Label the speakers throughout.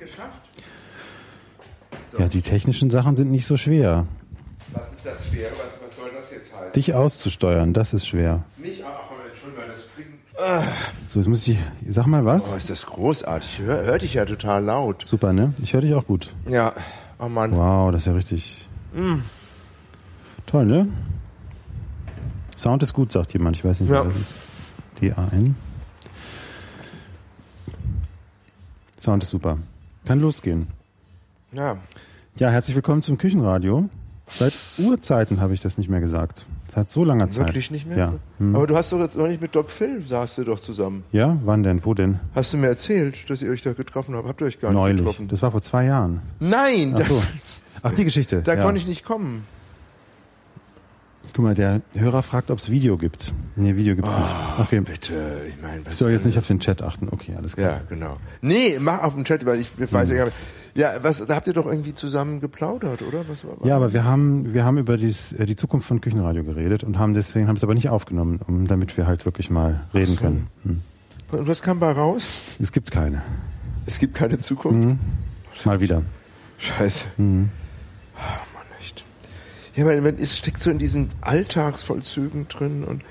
Speaker 1: es geschafft.
Speaker 2: Ja, die technischen Sachen sind nicht so schwer.
Speaker 1: Was ist das schwer? Was, was soll das jetzt heißen?
Speaker 2: Dich auszusteuern, das ist schwer.
Speaker 1: Mich, ach, Entschuldigung, das kriegen.
Speaker 2: So, jetzt muss ich, sag mal was.
Speaker 1: Oh, ist das großartig. Hör, hör dich ja total laut.
Speaker 2: Super, ne? Ich höre dich auch gut.
Speaker 1: Ja, oh Mann.
Speaker 2: Wow, das ist ja richtig. Toll, ne? Sound ist gut, sagt jemand. Ich weiß nicht,
Speaker 1: Ja.
Speaker 2: wer das ist. DAN. Sound ist super. Kann losgehen.
Speaker 1: Ja.
Speaker 2: Ja, herzlich willkommen zum Küchenradio. Seit Urzeiten habe ich das nicht mehr gesagt. Seit so langer Zeit.
Speaker 1: Wirklich nicht mehr?
Speaker 2: Ja. Hm.
Speaker 1: Aber du hast doch jetzt noch nicht mit Doc Phil, saßt du doch zusammen.
Speaker 2: Ja, wann denn? Wo denn?
Speaker 1: Hast du mir erzählt, dass ihr euch da getroffen habt? Habt ihr euch gar nicht
Speaker 2: Neulich.
Speaker 1: getroffen?
Speaker 2: Das war vor zwei Jahren.
Speaker 1: Nein,
Speaker 2: Ach so. Ach, die Geschichte.
Speaker 1: da
Speaker 2: ja.
Speaker 1: konnte ich nicht kommen.
Speaker 2: Guck mal, der Hörer fragt, ob es Video gibt. Nee, Video gibt's nicht. Okay.
Speaker 1: Bitte, ich meine, was
Speaker 2: Ich soll jetzt nicht auf den Chat achten. Okay, alles klar.
Speaker 1: Ja, genau. Nee, mach auf dem Chat, weil ich ich weiß ja gar nicht. Ja, was, da habt ihr doch irgendwie zusammen geplaudert, oder? Was war,
Speaker 2: Ja, aber wir haben, wir haben über dies, äh, die Zukunft von Küchenradio geredet und haben deswegen, haben es aber nicht aufgenommen, um, damit wir halt wirklich mal reden
Speaker 1: so.
Speaker 2: können. Hm.
Speaker 1: Und was kam bei raus?
Speaker 2: Es gibt keine.
Speaker 1: Es gibt keine Zukunft.
Speaker 2: Mhm. Mal wieder.
Speaker 1: Scheiße.
Speaker 2: Mhm.
Speaker 1: Ah. Ja, weil man ist, steckt so in diesen Alltagsvollzügen drin und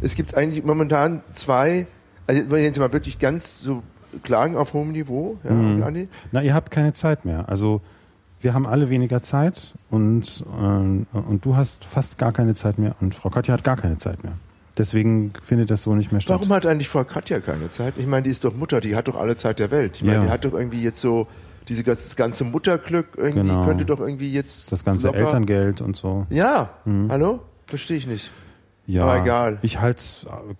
Speaker 1: es gibt eigentlich momentan zwei, also wenn jetzt mal wirklich ganz so Klagen auf hohem Niveau, ja,
Speaker 2: Mhm. Na, ihr habt keine Zeit mehr. Also wir haben alle weniger Zeit und, ähm, und du hast fast gar keine Zeit mehr und Frau Katja hat gar keine Zeit mehr. Deswegen findet das so nicht mehr statt.
Speaker 1: Warum hat eigentlich Frau Katja keine Zeit? Ich meine, die ist doch Mutter, die hat doch alle Zeit der Welt. Ich meine,
Speaker 2: Ja.
Speaker 1: die hat doch irgendwie jetzt so, diese ganze, das ganze Mutterglück irgendwie,
Speaker 2: Genau.
Speaker 1: könnte doch irgendwie jetzt.
Speaker 2: Das ganze
Speaker 1: locker-
Speaker 2: Elterngeld und so.
Speaker 1: Ja, hallo? Verstehe ich nicht.
Speaker 2: Ja,
Speaker 1: Aber egal.
Speaker 2: Ich halte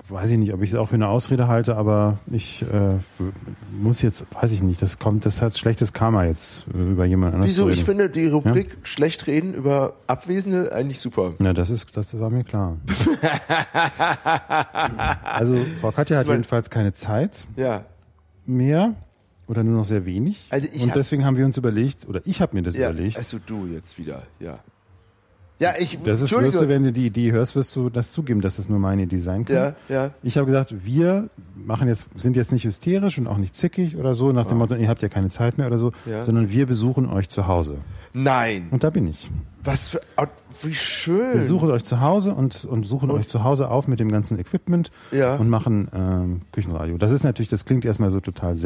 Speaker 2: weiß ich nicht, ob ich es auch für eine Ausrede halte, aber ich äh, muss jetzt, weiß ich nicht, das kommt, das hat schlechtes Karma jetzt äh, über jemand anderes
Speaker 1: Wieso? Ich finde die Rubrik schlecht reden über Abwesende eigentlich super.
Speaker 2: Na, das ist, das war mir klar. also Frau Katja hat jedenfalls keine Zeit
Speaker 1: Ja.
Speaker 2: mehr oder nur noch sehr wenig.
Speaker 1: Also ich
Speaker 2: und deswegen haben wir uns überlegt, oder ich habe mir das
Speaker 1: Ja,
Speaker 2: überlegt.
Speaker 1: also du jetzt wieder, ja. Ja, ich,
Speaker 2: Das ist, wirst du, wenn du die Idee hörst, wirst du das zugeben, dass das nur meine Idee sein kann.
Speaker 1: Ja, ja.
Speaker 2: Ich habe gesagt, wir machen jetzt, sind jetzt nicht hysterisch und auch nicht zickig oder so, nach dem Motto, ihr habt ja keine Zeit mehr oder so,
Speaker 1: Ja.
Speaker 2: sondern wir besuchen euch zu Hause.
Speaker 1: Nein.
Speaker 2: Und da bin ich.
Speaker 1: Was für, wie schön.
Speaker 2: Wir besuchen euch zu Hause und, und suchen euch zu Hause auf mit dem ganzen Equipment
Speaker 1: Ja.
Speaker 2: und machen ähm, Küchenradio. Das ist natürlich, das klingt erstmal so total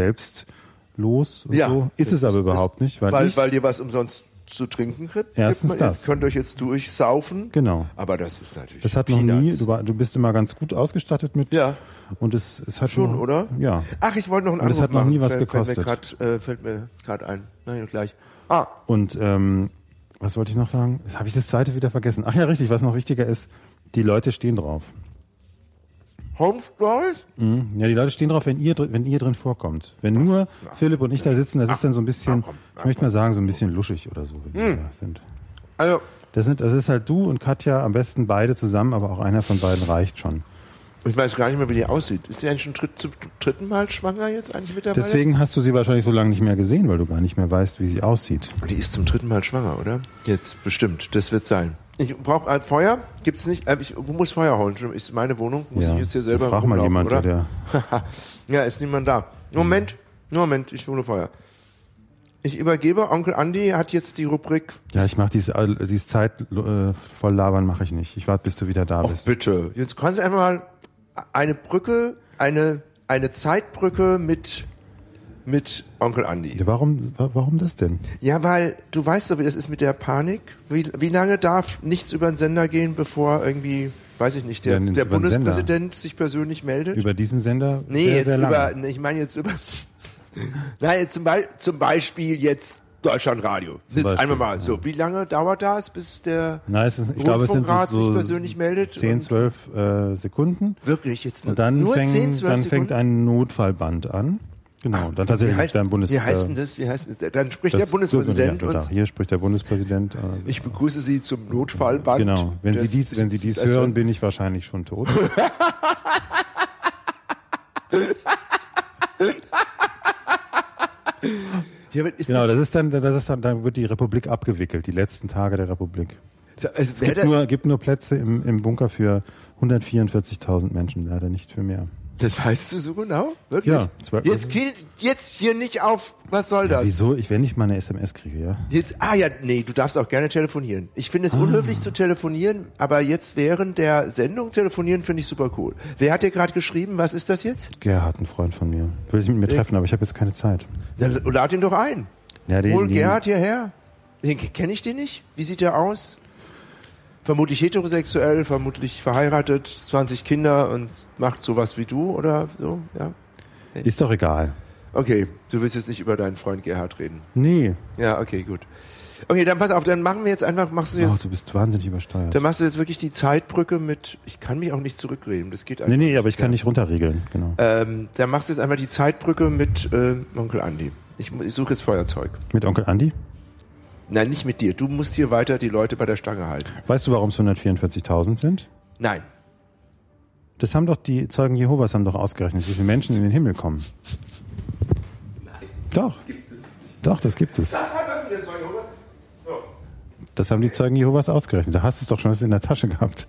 Speaker 2: selbstlos und
Speaker 1: ja.
Speaker 2: so. Ist es aber
Speaker 1: Das-
Speaker 2: überhaupt nicht, weil,
Speaker 1: weil,
Speaker 2: ich,
Speaker 1: weil ihr was umsonst zu trinken kriegt.
Speaker 2: Erstens
Speaker 1: man-
Speaker 2: das.
Speaker 1: Ihr könnt euch jetzt durchsaufen.
Speaker 2: Genau.
Speaker 1: Aber das ist natürlich
Speaker 2: das hat noch nie,
Speaker 1: Peanuts.
Speaker 2: du, war, du bist immer ganz gut ausgestattet mit.
Speaker 1: Ja.
Speaker 2: Und es, es hat
Speaker 1: Schon,
Speaker 2: noch,
Speaker 1: oder?
Speaker 2: Ja.
Speaker 1: Ach, ich wollte noch einen
Speaker 2: Und es
Speaker 1: Anruf
Speaker 2: hat noch
Speaker 1: machen.
Speaker 2: nie was
Speaker 1: fällt,
Speaker 2: gekostet.
Speaker 1: Fällt mir grad, äh, fällt mir gerade ein. Nein, gleich. Ah,
Speaker 2: Und ähm, was wollte ich noch sagen? Habe ich das zweite wieder vergessen. Ach ja, richtig, was noch wichtiger ist, die Leute stehen drauf.
Speaker 1: Homestories?
Speaker 2: Mhm. Ja, die Leute stehen drauf, wenn ihr, wenn ihr drin vorkommt. Wenn nur Philipp und ich da sitzen, das ist dann so ein bisschen,
Speaker 1: komm,
Speaker 2: ich möchte mal sagen, so ein bisschen luschig oder so, wenn
Speaker 1: Hm.
Speaker 2: wir da sind.
Speaker 1: Also,
Speaker 2: Das, sind. das ist halt du und Katja, am besten beide zusammen, aber auch einer von beiden reicht schon.
Speaker 1: ich weiß gar nicht mehr, wie die aussieht. Ist sie eigentlich schon dritt, zum dritten Mal schwanger jetzt eigentlich mittlerweile?
Speaker 2: Deswegen hast du sie wahrscheinlich so lange nicht mehr gesehen, weil du gar nicht mehr weißt, wie sie aussieht.
Speaker 1: Die ist zum dritten Mal schwanger, oder? Jetzt, bestimmt. Das wird sein. Ich brauche ein Feuer. Gibt's nicht? Äh, ich muss Feuer holen. Ist meine Wohnung. Muss
Speaker 2: Ja.
Speaker 1: ich jetzt hier selber
Speaker 2: Frag mal
Speaker 1: rumlaufen,
Speaker 2: jemand,
Speaker 1: oder?
Speaker 2: der-
Speaker 1: ja, ist niemand da. Moment. Nur Moment. Ich hole Feuer. Ich übergebe. Onkel Andi hat jetzt die Rubrik.
Speaker 2: Ja, ich mache diese, diese Zeit äh, voll labern mache ich nicht. Ich warte, bis du wieder da
Speaker 1: Och,
Speaker 2: bist.
Speaker 1: bitte. Jetzt kannst du einfach mal eine Brücke, eine, eine Zeitbrücke mit, mit Onkel Andi.
Speaker 2: Ja, Warum, wa- warum das denn?
Speaker 1: Ja, weil du weißt doch, wie das ist mit der Panik. Wie, wie lange darf nichts über den Sender gehen, bevor irgendwie, weiß ich nicht, der,
Speaker 2: Ja,
Speaker 1: der. Bundespräsident sich persönlich meldet?
Speaker 2: Über diesen Sender?
Speaker 1: nee,
Speaker 2: sehr,
Speaker 1: jetzt
Speaker 2: sehr
Speaker 1: über, nee, ich meine jetzt über, nein, zum, Be zum Beispiel jetzt Deutschlandradio. Jetzt einmal mal so. Wie lange dauert das, bis der
Speaker 2: es ist, ich glaube, es sind so,
Speaker 1: Rundfunkrat sich
Speaker 2: so
Speaker 1: persönlich meldet?
Speaker 2: 10,
Speaker 1: und
Speaker 2: 12 äh, Sekunden.
Speaker 1: Wirklich jetzt nur,
Speaker 2: Und dann,
Speaker 1: nur
Speaker 2: fäng,
Speaker 1: 10, 12
Speaker 2: dann
Speaker 1: Sekunden?
Speaker 2: fängt ein Notfallband an. Genau, dann tatsächlich
Speaker 1: wie
Speaker 2: ist dein Bundes...
Speaker 1: Wie heißt denn
Speaker 2: äh,
Speaker 1: das? Wie heißt das? Dann spricht
Speaker 2: das-
Speaker 1: der Bundespräsident
Speaker 2: ja,
Speaker 1: und
Speaker 2: Hier spricht der Bundespräsident. Äh,
Speaker 1: ich begrüße Sie zum Notfallband.
Speaker 2: genau, wenn
Speaker 1: Das-
Speaker 2: Sie dies, wenn Sie dies hören, bin ich wahrscheinlich schon tot. Genau,
Speaker 1: das,
Speaker 2: ist dann, das ist dann, dann wird die Republik abgewickelt, die letzten Tage der Republik.
Speaker 1: also
Speaker 2: Es gibt nur, gibt nur Plätze im, im Bunker für 144.000 Menschen, leider nicht für mehr.
Speaker 1: Das weißt du so genau? Wirklich?
Speaker 2: Ja, zwei-
Speaker 1: Jetzt, kill- jetzt hier nicht auf, was soll das?
Speaker 2: Wieso? Ich, wenn ich mal eine SMS kriege, ja.
Speaker 1: Jetzt, ah ja, nee, du darfst auch gerne telefonieren. Ich finde es unhöflich zu telefonieren, aber jetzt während der Sendung telefonieren finde ich super cool. Wer hat dir gerade geschrieben? Was ist das jetzt?
Speaker 2: Gerhard, ein Freund von mir. Will sich mit mir treffen, aber ich habe jetzt keine Zeit.
Speaker 1: Ja, lad ihn doch ein.
Speaker 2: Ja, den,
Speaker 1: Hol
Speaker 2: den,
Speaker 1: Gerhard hierher. Den kenne ich den nicht. Wie sieht der aus? Vermutlich heterosexuell, vermutlich verheiratet, 20 Kinder und macht sowas wie du oder so, ja?
Speaker 2: Ist doch egal.
Speaker 1: Okay, du willst jetzt nicht über deinen Freund Gerhard reden.
Speaker 2: Nee.
Speaker 1: Ja, okay, gut. Okay, dann pass auf, dann machen wir jetzt einfach, machst du
Speaker 2: Oh,
Speaker 1: jetzt,
Speaker 2: du bist wahnsinnig übersteuert.
Speaker 1: dann machst du jetzt wirklich die Zeitbrücke mit, ich kann mich auch nicht zurückreden, das geht einfach.
Speaker 2: Nee, nee, aber ich kann nicht runterregeln, genau.
Speaker 1: Ähm, dann machst du jetzt einfach die Zeitbrücke mit äh, Onkel Andi. Ich, ich suche jetzt Feuerzeug.
Speaker 2: Mit Onkel Andi?
Speaker 1: Nein, nicht mit dir. Du musst hier weiter die Leute bei der Stange halten.
Speaker 2: Weißt du, warum es 144.000 sind?
Speaker 1: Nein.
Speaker 2: Das haben doch die Zeugen Jehovas haben doch ausgerechnet, wie viele Menschen in den Himmel kommen.
Speaker 1: Nein.
Speaker 2: Doch.
Speaker 1: Gibt es.
Speaker 2: Doch, das gibt es.
Speaker 1: Das hat was mit der Zeugen Jehovas? So.
Speaker 2: Das haben die Zeugen Jehovas ausgerechnet. Da hast du es doch schon in der Tasche gehabt.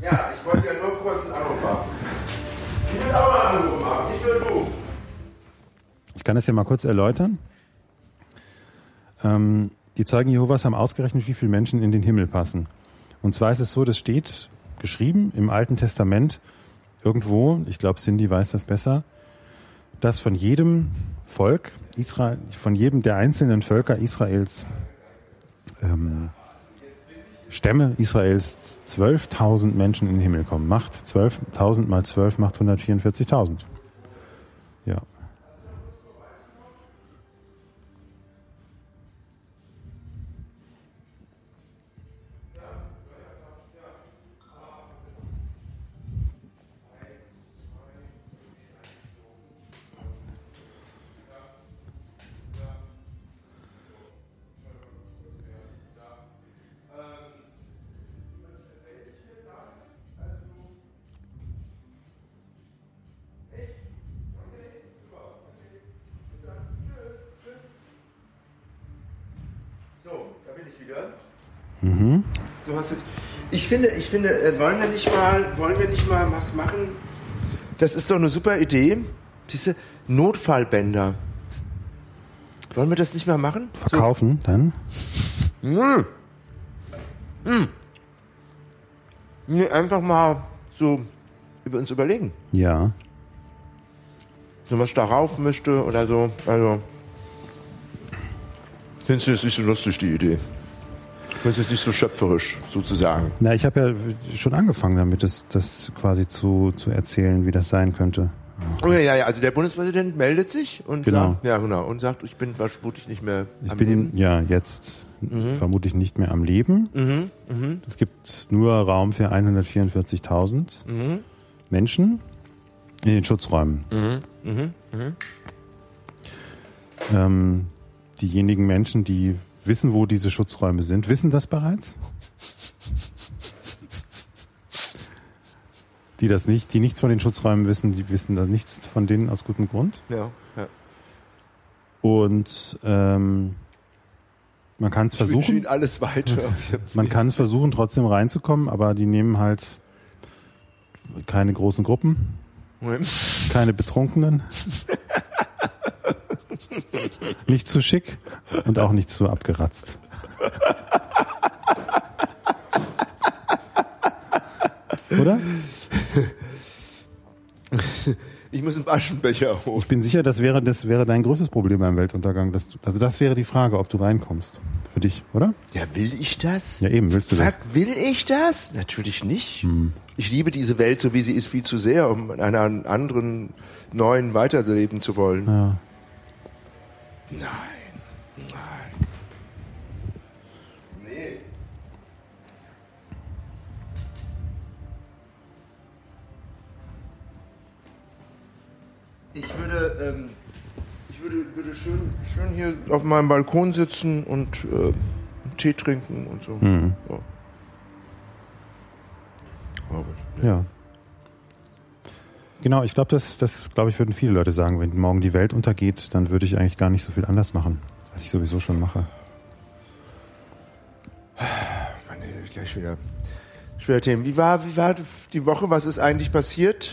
Speaker 1: Ja, ich wollte ja nur kurz einen Anruf machen. Ich muss auch mal einen Anruf machen, nicht nur du.
Speaker 2: Ich kann das ja mal kurz erläutern. Ähm, die Zeugen Jehovas haben ausgerechnet, wie viele Menschen in den Himmel passen. Und zwar ist es so, das steht geschrieben im Alten Testament irgendwo, ich glaube Cindy weiß das besser, dass von jedem Volk Israel, von jedem der einzelnen Völker Israels, ähm, Stämme Israels 12.000 Menschen in den Himmel kommen. Macht 12.000 mal 12 macht 144.000. Ja.
Speaker 1: Wieder. Du hast jetzt. Ich finde, ich finde, äh, wollen wir nicht mal, wollen wir nicht mal was machen? Das ist doch eine super Idee. Diese Notfallbänder. Wollen wir das nicht mal machen?
Speaker 2: Verkaufen dann?
Speaker 1: Hm. Hm. Nee, einfach mal so über uns überlegen.
Speaker 2: Ja.
Speaker 1: So was darauf möchte oder so. Also. Findest du das nicht so lustig, die Idee? Du das nicht so schöpferisch, sozusagen?
Speaker 2: Na, ich habe ja schon angefangen damit, das, das quasi zu, zu erzählen, wie das sein könnte.
Speaker 1: Oh ja, ja, ja. Also der Bundespräsident meldet sich und
Speaker 2: Genau.
Speaker 1: sagt, ja genau und sagt, ich bin vermutlich nicht mehr
Speaker 2: Ich
Speaker 1: am
Speaker 2: bin
Speaker 1: Leben.
Speaker 2: ja jetzt vermutlich nicht mehr am Leben. Es gibt nur Raum für 144.000 Menschen in den Schutzräumen. Ähm, diejenigen Menschen, die wissen, wo diese Schutzräume sind, wissen das bereits. Die das nicht, die nichts von den Schutzräumen wissen, die wissen da nichts von denen aus gutem Grund.
Speaker 1: Ja, ja.
Speaker 2: Und ähm, man kann es versuchen.
Speaker 1: Alles weiter.
Speaker 2: Man kann es versuchen, trotzdem reinzukommen, aber die nehmen halt keine großen Gruppen, keine Betrunkenen, nicht zu schick und auch nicht zu abgeratzt. Oder?
Speaker 1: Ich muss einen Aschenbecher holen.
Speaker 2: Ich bin sicher, das wäre, das wäre dein größtes Problem beim Weltuntergang. Dass du, also das wäre die Frage, ob du reinkommst. Für dich, oder?
Speaker 1: Ja, will ich das?
Speaker 2: Ja, eben, willst du das?
Speaker 1: Fuck, will ich das? Natürlich nicht. Ich liebe diese Welt, so wie sie ist, viel zu sehr, um in einer anderen, neuen weiterleben zu wollen.
Speaker 2: Ja.
Speaker 1: Nein. Nein. Nee. Ich würde, ähm, ich würde, würde schön, schön hier auf meinem Balkon sitzen und äh, einen Tee trinken und so.
Speaker 2: Mhm.
Speaker 1: Ja. Aber,
Speaker 2: Ja. Genau, ich glaube, das, das glaube ich, würden viele Leute sagen, wenn morgen die Welt untergeht, dann würde ich eigentlich gar nicht so viel anders machen, als ich sowieso schon mache.
Speaker 1: Meine, gleich wieder schwere Themen. Wie war, wie war die Woche? Was ist eigentlich passiert?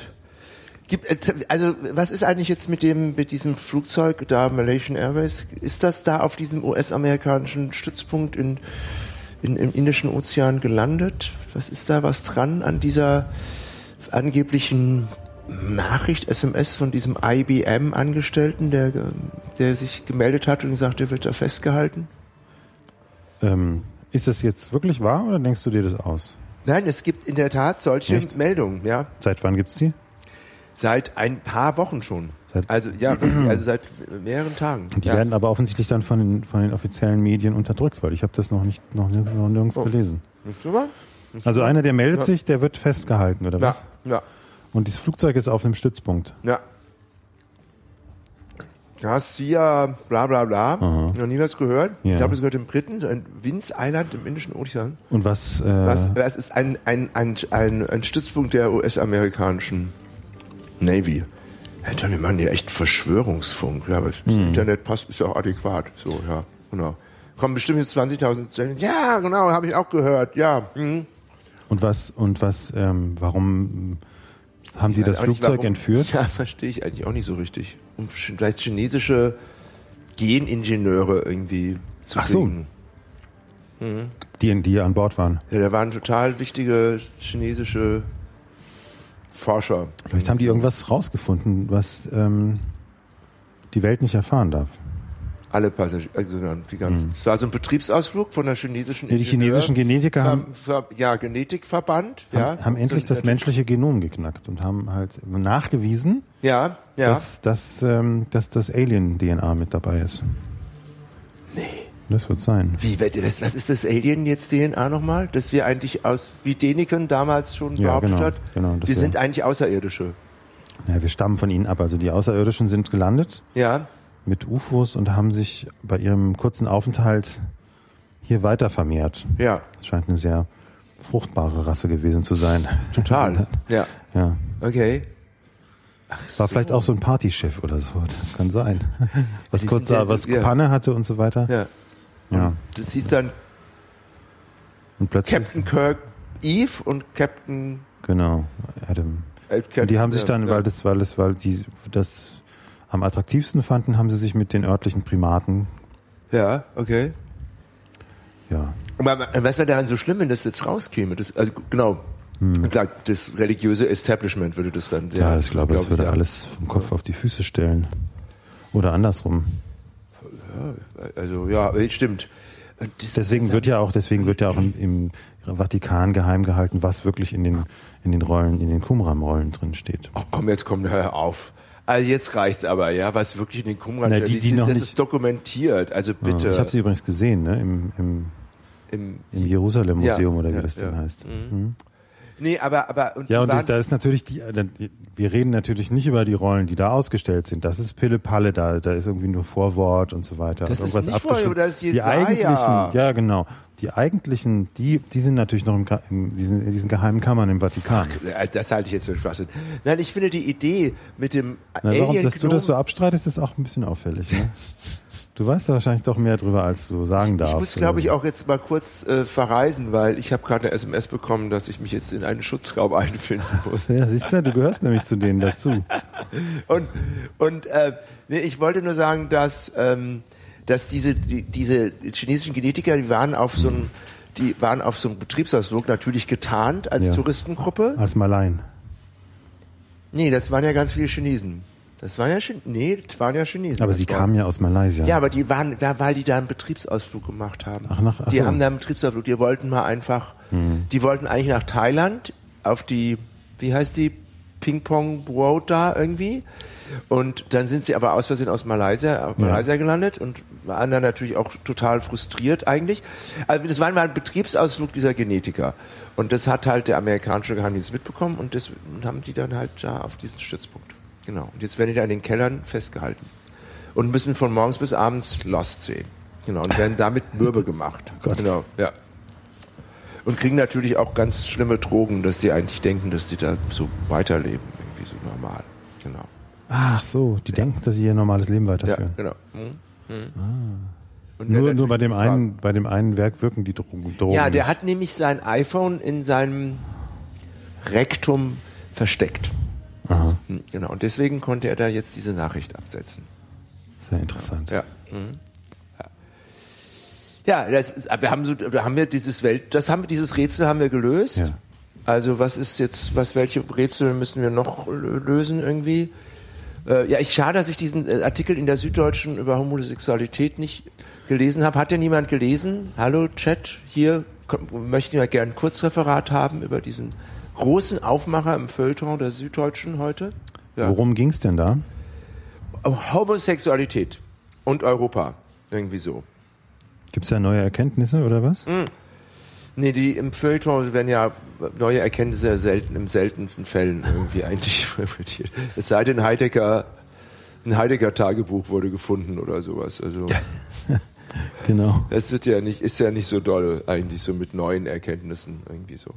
Speaker 1: Gibt, also was ist eigentlich jetzt mit dem mit diesem Flugzeug da Malaysian Airways? Ist das da auf diesem US-amerikanischen Stützpunkt in, in im Indischen Ozean gelandet? Was ist da was dran an dieser angeblichen Nachricht SMS von diesem IBM Angestellten, der der sich gemeldet hat und gesagt, er wird da festgehalten?
Speaker 2: Ähm, ist das jetzt wirklich wahr oder denkst du dir das aus?
Speaker 1: Nein, es gibt in der Tat solche
Speaker 2: Echt?
Speaker 1: Meldungen, ja.
Speaker 2: Seit wann gibt's die?
Speaker 1: Seit ein paar Wochen schon.
Speaker 2: Seit-
Speaker 1: also ja, wirklich, also seit mehreren Tagen.
Speaker 2: Und die
Speaker 1: ja.
Speaker 2: werden aber offensichtlich dann von den, von den offiziellen Medien unterdrückt, weil ich habe das noch nicht noch, nirg- noch nirgends
Speaker 1: Oh.
Speaker 2: gelesen.
Speaker 1: Nicht schon mal?
Speaker 2: Also einer, der meldet
Speaker 1: Ja.
Speaker 2: sich, der wird festgehalten, oder
Speaker 1: Ja,
Speaker 2: was?
Speaker 1: ja,
Speaker 2: Und dieses Flugzeug ist auf dem Stützpunkt.
Speaker 1: ja. Garcia, bla bla bla.
Speaker 2: Aha.
Speaker 1: Noch nie was gehört.
Speaker 2: Ja.
Speaker 1: Ich glaube, es gehört in Briten, so ein Vince Island im Indischen Ozean.
Speaker 2: Und was, äh,
Speaker 1: Was, das ist ein, ein, ein, ein, ein Stützpunkt der US-amerikanischen Navy. Ja, dann wir machen ja echt Verschwörungsfunk. Ja, aber das
Speaker 2: Hm.
Speaker 1: Internet passt, ist ja auch adäquat. So, ja, genau. Kommen bestimmt jetzt 20.000 Zellen. Ja, genau, habe ich auch gehört. Ja. Mhm.
Speaker 2: und was, und was, ähm, warum haben die das Flugzeug
Speaker 1: warum.
Speaker 2: entführt?
Speaker 1: Ja, verstehe ich eigentlich auch nicht so richtig. Um vielleicht chinesische Geningenieure irgendwie zu
Speaker 2: Ach so.
Speaker 1: kriegen.
Speaker 2: Die, die an Bord waren.
Speaker 1: Ja, da waren total wichtige chinesische Forscher.
Speaker 2: Vielleicht haben die irgendwas rausgefunden, was ähm, die Welt nicht erfahren darf.
Speaker 1: Alle Passagiere, also die ganzen. Es war so ein Betriebsausflug von der chinesischen
Speaker 2: die chinesischen Genetiker
Speaker 1: Ver-
Speaker 2: haben-
Speaker 1: Ver, ja Genetikverband,
Speaker 2: Haben,
Speaker 1: ja,
Speaker 2: haben endlich
Speaker 1: So,
Speaker 2: das menschliche Genom geknackt und haben halt nachgewiesen,
Speaker 1: Ja, ja.
Speaker 2: dass, dass, ähm, dass das Alien-DNA mit dabei ist. Nee. Das wird sein.
Speaker 1: Wie, was, was ist das Alien jetzt DNA nochmal? Dass wir eigentlich aus, wie Däniken damals schon
Speaker 2: Ja,
Speaker 1: behauptet
Speaker 2: genau,
Speaker 1: hat,
Speaker 2: genau,
Speaker 1: wir sind eigentlich Außerirdische.
Speaker 2: Ja, wir stammen von ihnen ab. Also die Außerirdischen sind gelandet
Speaker 1: Ja,
Speaker 2: mit UFOs und haben sich bei ihrem kurzen Aufenthalt hier weiter vermehrt.
Speaker 1: ja,
Speaker 2: Das scheint eine sehr fruchtbare Rasse gewesen zu sein.
Speaker 1: total. ja,
Speaker 2: Ja.
Speaker 1: okay.
Speaker 2: War vielleicht auch so ein Partychef oder so. Das kann sein. Was
Speaker 1: Die
Speaker 2: kurz sah, was
Speaker 1: so- ja.
Speaker 2: Panne hatte und so weiter.
Speaker 1: Ja.
Speaker 2: Ja.
Speaker 1: Das hieß dann
Speaker 2: Und plötzlich.
Speaker 1: Captain Kirk Eve und Captain.
Speaker 2: Genau. Adam.
Speaker 1: Äh, Captain
Speaker 2: Und die haben sich dann,
Speaker 1: ja.
Speaker 2: weil das, weil das, weil die das am attraktivsten fanden, haben sie sich mit den örtlichen Primaten,
Speaker 1: Ja, okay.
Speaker 2: ja,
Speaker 1: Aber was wäre daran so schlimm, wenn das jetzt rauskäme? Das, also, genau. Klar, das religiöse Establishment würde das dann.
Speaker 2: Hm. ja, ich glaube, das würde
Speaker 1: ja.
Speaker 2: alles vom Kopf auf die Füße stellen. Oder andersrum.
Speaker 1: Also ja, stimmt.
Speaker 2: Deswegen wird ja auch, deswegen wird ja auch im, im Vatikan geheim gehalten, was wirklich in den, in den Rollen, in den Qumran-Rollen drin steht.
Speaker 1: Ach komm, jetzt komm, hör auf. Also jetzt reicht's aber, ja, was wirklich in den Qumran
Speaker 2: Na, die-
Speaker 1: Die
Speaker 2: noch
Speaker 1: das
Speaker 2: nicht-
Speaker 1: ist dokumentiert, also bitte.
Speaker 2: Ja, ich habe sie übrigens gesehen, ne, im, im,
Speaker 1: Im,
Speaker 2: im Jerusalem-Museum
Speaker 1: Ja,
Speaker 2: oder wie
Speaker 1: ja,
Speaker 2: das. Ding heißt.
Speaker 1: Nee, aber, aber, und
Speaker 2: Ja,
Speaker 1: die
Speaker 2: und das, da ist natürlich die, dann- wir reden natürlich nicht über die Rollen, die da ausgestellt sind. Das ist Pille-Palle, da, da ist irgendwie nur Vorwort und so weiter.
Speaker 1: Das ist nicht Vorwort, das ist
Speaker 2: Die
Speaker 1: Jesaja.
Speaker 2: eigentlichen, ja genau, die eigentlichen, die, die sind natürlich noch im, in, diesen, in diesen geheimen Kammern im Vatikan.
Speaker 1: Ja, das halte ich jetzt für Schwachsinn. Nein, ich finde die Idee mit dem
Speaker 2: Na, warum, dass du das so abstreitest, ist auch ein bisschen auffällig. Ne? Du weißt da wahrscheinlich doch mehr drüber, als du sagen darfst.
Speaker 1: Ich muss, glaube ich, auch jetzt mal kurz äh, verreisen, weil ich habe gerade eine SMS bekommen, dass ich mich jetzt in einen Schutzraum einfinden muss.
Speaker 2: Ja, siehst du, du gehörst nämlich zu denen dazu.
Speaker 1: Und, und äh, nee, ich wollte nur sagen, dass, ähm, dass diese, die, diese chinesischen Genetiker, die waren auf so einem, die waren auf so einem Betriebsausflug natürlich getarnt als
Speaker 2: Ja.
Speaker 1: Touristengruppe.
Speaker 2: Als Malaien.
Speaker 1: Nee, das waren ja ganz viele Chinesen. Das waren ja Chin nee, das waren ja Chinesen.
Speaker 2: Aber sie kamen ja aus Malaysia.
Speaker 1: Ja, aber die waren da, weil die da einen Betriebsausflug gemacht haben.
Speaker 2: Ach, nach- ach
Speaker 1: die
Speaker 2: so. Hm.
Speaker 1: haben da einen Betriebsausflug. Die wollten mal einfach, die wollten eigentlich nach Thailand auf die, wie heißt die, Ping Pong Road da irgendwie. Und dann sind sie aber aus Versehen aus Malaysia, auf Malaysia gelandet und waren dann natürlich auch total frustriert eigentlich. Also das war mal ein Betriebsausflug dieser Genetiker. Und das hat halt der amerikanische Geheimdienst mitbekommen und das und haben die dann halt da auf diesen Stützpunkt. Genau. Und jetzt werden die da in den Kellern festgehalten und müssen von morgens bis abends Lost sehen. Genau, und werden damit mürbe gemacht.
Speaker 2: Gott.
Speaker 1: Genau, ja. Und kriegen natürlich auch ganz schlimme Drogen, dass die eigentlich denken, dass die da so weiterleben, irgendwie so normal. Genau.
Speaker 2: Ach so, die denken, dass sie ihr normales Leben
Speaker 1: Ja,
Speaker 2: weiterführen.
Speaker 1: genau. Mhm. Mhm. Und
Speaker 2: Nur, nur bei dem
Speaker 1: gefragt.
Speaker 2: einen, bei dem einen Werk wirken die Drogen. Drogen
Speaker 1: Ja, der
Speaker 2: nicht.
Speaker 1: hat nämlich sein iPhone in seinem Rektum versteckt.
Speaker 2: Aha.
Speaker 1: Hm, Genau. Und deswegen konnte er da jetzt diese Nachricht absetzen.
Speaker 2: Sehr interessant.
Speaker 1: Ja. Mhm. Ja, das, wir haben so, haben wir dieses Welt, das haben wir, dieses Rätsel haben wir gelöst.
Speaker 2: Ja.
Speaker 1: Also was ist jetzt, was, welche Rätsel müssen wir noch lö- lösen irgendwie? Äh, ja, ich schade, dass ich diesen äh, Artikel in der Süddeutschen über Homosexualität nicht gelesen habe. Hat denn niemand gelesen? Hallo Chat, hier möchten wir gerne ein Kurzreferat haben über diesen großen Aufmacher im Feuilleton der Süddeutschen heute. Ja.
Speaker 2: Worum ging's denn da?
Speaker 1: Homosexualität und Europa. Irgendwie so.
Speaker 2: Gibt's da neue Erkenntnisse oder was?
Speaker 1: Nee, die im Feuilleton werden ja neue Erkenntnisse selten, im seltensten Fällen irgendwie eigentlich interpretiert. Es sei denn, Heidegger, ein Heidegger-Tagebuch wurde gefunden oder sowas. Also,
Speaker 2: Genau.
Speaker 1: das wird ja nicht, ist ja nicht so doll eigentlich so mit neuen Erkenntnissen irgendwie so.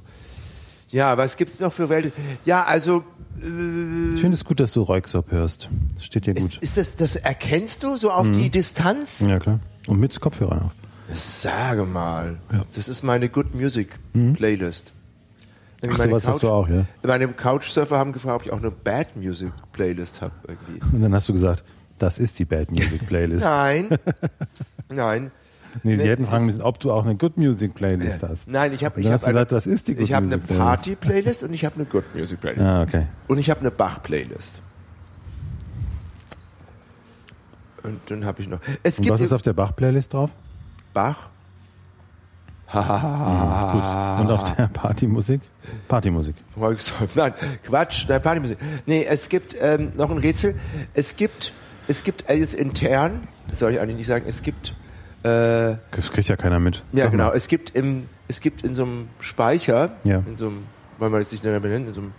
Speaker 1: Ja, was gibt's noch für Welt? Ja, also, äh,
Speaker 2: Ich finde es gut, dass du Reuxop hörst. Das steht dir
Speaker 1: ist,
Speaker 2: gut.
Speaker 1: ist das, das erkennst du so auf die Distanz?
Speaker 2: Ja, klar. Und mit Kopfhörern auf.
Speaker 1: Sage mal, das ist meine Good Music Playlist. Irgendwie
Speaker 2: Ach, sowas hast du auch, ja?
Speaker 1: Meine Couchsurfer haben gefragt, ob ich auch eine Bad Music Playlist habe irgendwie.
Speaker 2: Und dann hast du gesagt, das ist die Bad Music Playlist.
Speaker 1: Nein, nein,
Speaker 2: Nee, sie hätten fragen müssen, ob du auch eine Good Music Playlist hast.
Speaker 1: nein. Ich habe, ich
Speaker 2: hast du gesagt, das ist die Good
Speaker 1: ich habe eine
Speaker 2: Playlist.
Speaker 1: Party Playlist und ich habe eine Good Music Playlist
Speaker 2: Ah, okay.
Speaker 1: und ich habe eine Bach Playlist. Und dann habe ich noch. Es
Speaker 2: Und
Speaker 1: gibt
Speaker 2: was ist auf der Bach-Playlist drauf?
Speaker 1: Bach.
Speaker 2: Gut. Und auf der Partymusik? Partymusik.
Speaker 1: Nein, Quatsch, nein, Partymusik. Nee, es gibt ähm, noch ein Rätsel. Es gibt, es gibt äh, jetzt intern, das soll ich eigentlich nicht sagen, es gibt, äh,
Speaker 2: Das kriegt ja keiner mit.
Speaker 1: ja
Speaker 2: Sag
Speaker 1: genau,
Speaker 2: mal.
Speaker 1: es gibt im, es gibt in so einem Speicher,
Speaker 2: Ja.
Speaker 1: in so einem, wollen wir jetzt nicht näher benennen, in so einem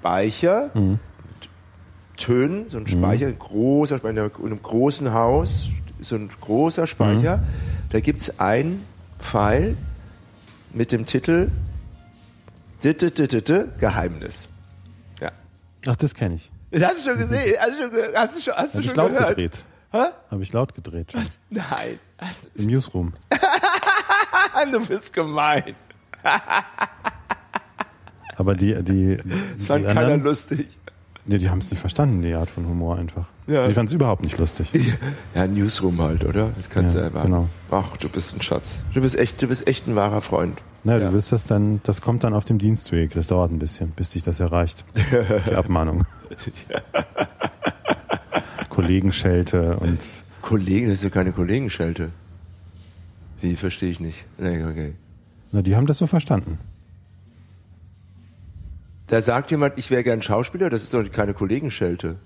Speaker 1: Speicher,
Speaker 2: Mhm.
Speaker 1: mit Tönen, so ein Speicher, ein großer Speicher, in einem großen Haus, so ein großer Speicher,
Speaker 2: Mhm.
Speaker 1: da gibt's ein Pfeil mit dem Titel Geheimnis. Ja.
Speaker 2: Ach, das kenne ich.
Speaker 1: Das hast du schon gesehen? Hast du schon, hast du schon, hast du schon gehört?
Speaker 2: gedreht.
Speaker 1: Hä?
Speaker 2: Habe ich laut gedreht. schon.
Speaker 1: Nein. Das
Speaker 2: Im Newsroom.
Speaker 1: du bist gemein.
Speaker 2: Aber die, die,
Speaker 1: Das
Speaker 2: die
Speaker 1: fand keiner
Speaker 2: anderen,
Speaker 1: lustig.
Speaker 2: nee, die haben es nicht verstanden, die Art von Humor einfach.
Speaker 1: Ja.
Speaker 2: Die fanden es überhaupt nicht lustig.
Speaker 1: Ja, Newsroom halt, oder? Das kannst
Speaker 2: Ja,
Speaker 1: du einfach.
Speaker 2: genau.
Speaker 1: Ach, du bist ein Schatz. Du bist echt, du bist echt ein wahrer Freund.
Speaker 2: Na,
Speaker 1: Ja.
Speaker 2: du wirst das dann, das kommt dann auf dem Dienstweg. Das dauert ein bisschen, bis dich das erreicht. Die Abmahnung. Kollegenschelte und
Speaker 1: Kollegen, das ist ja keine Kollegenschelte. Wie, verstehe ich nicht. Nee, okay.
Speaker 2: na, die haben das so verstanden.
Speaker 1: Da sagt jemand, ich wäre gern Schauspieler, das ist doch keine Kollegenschelte.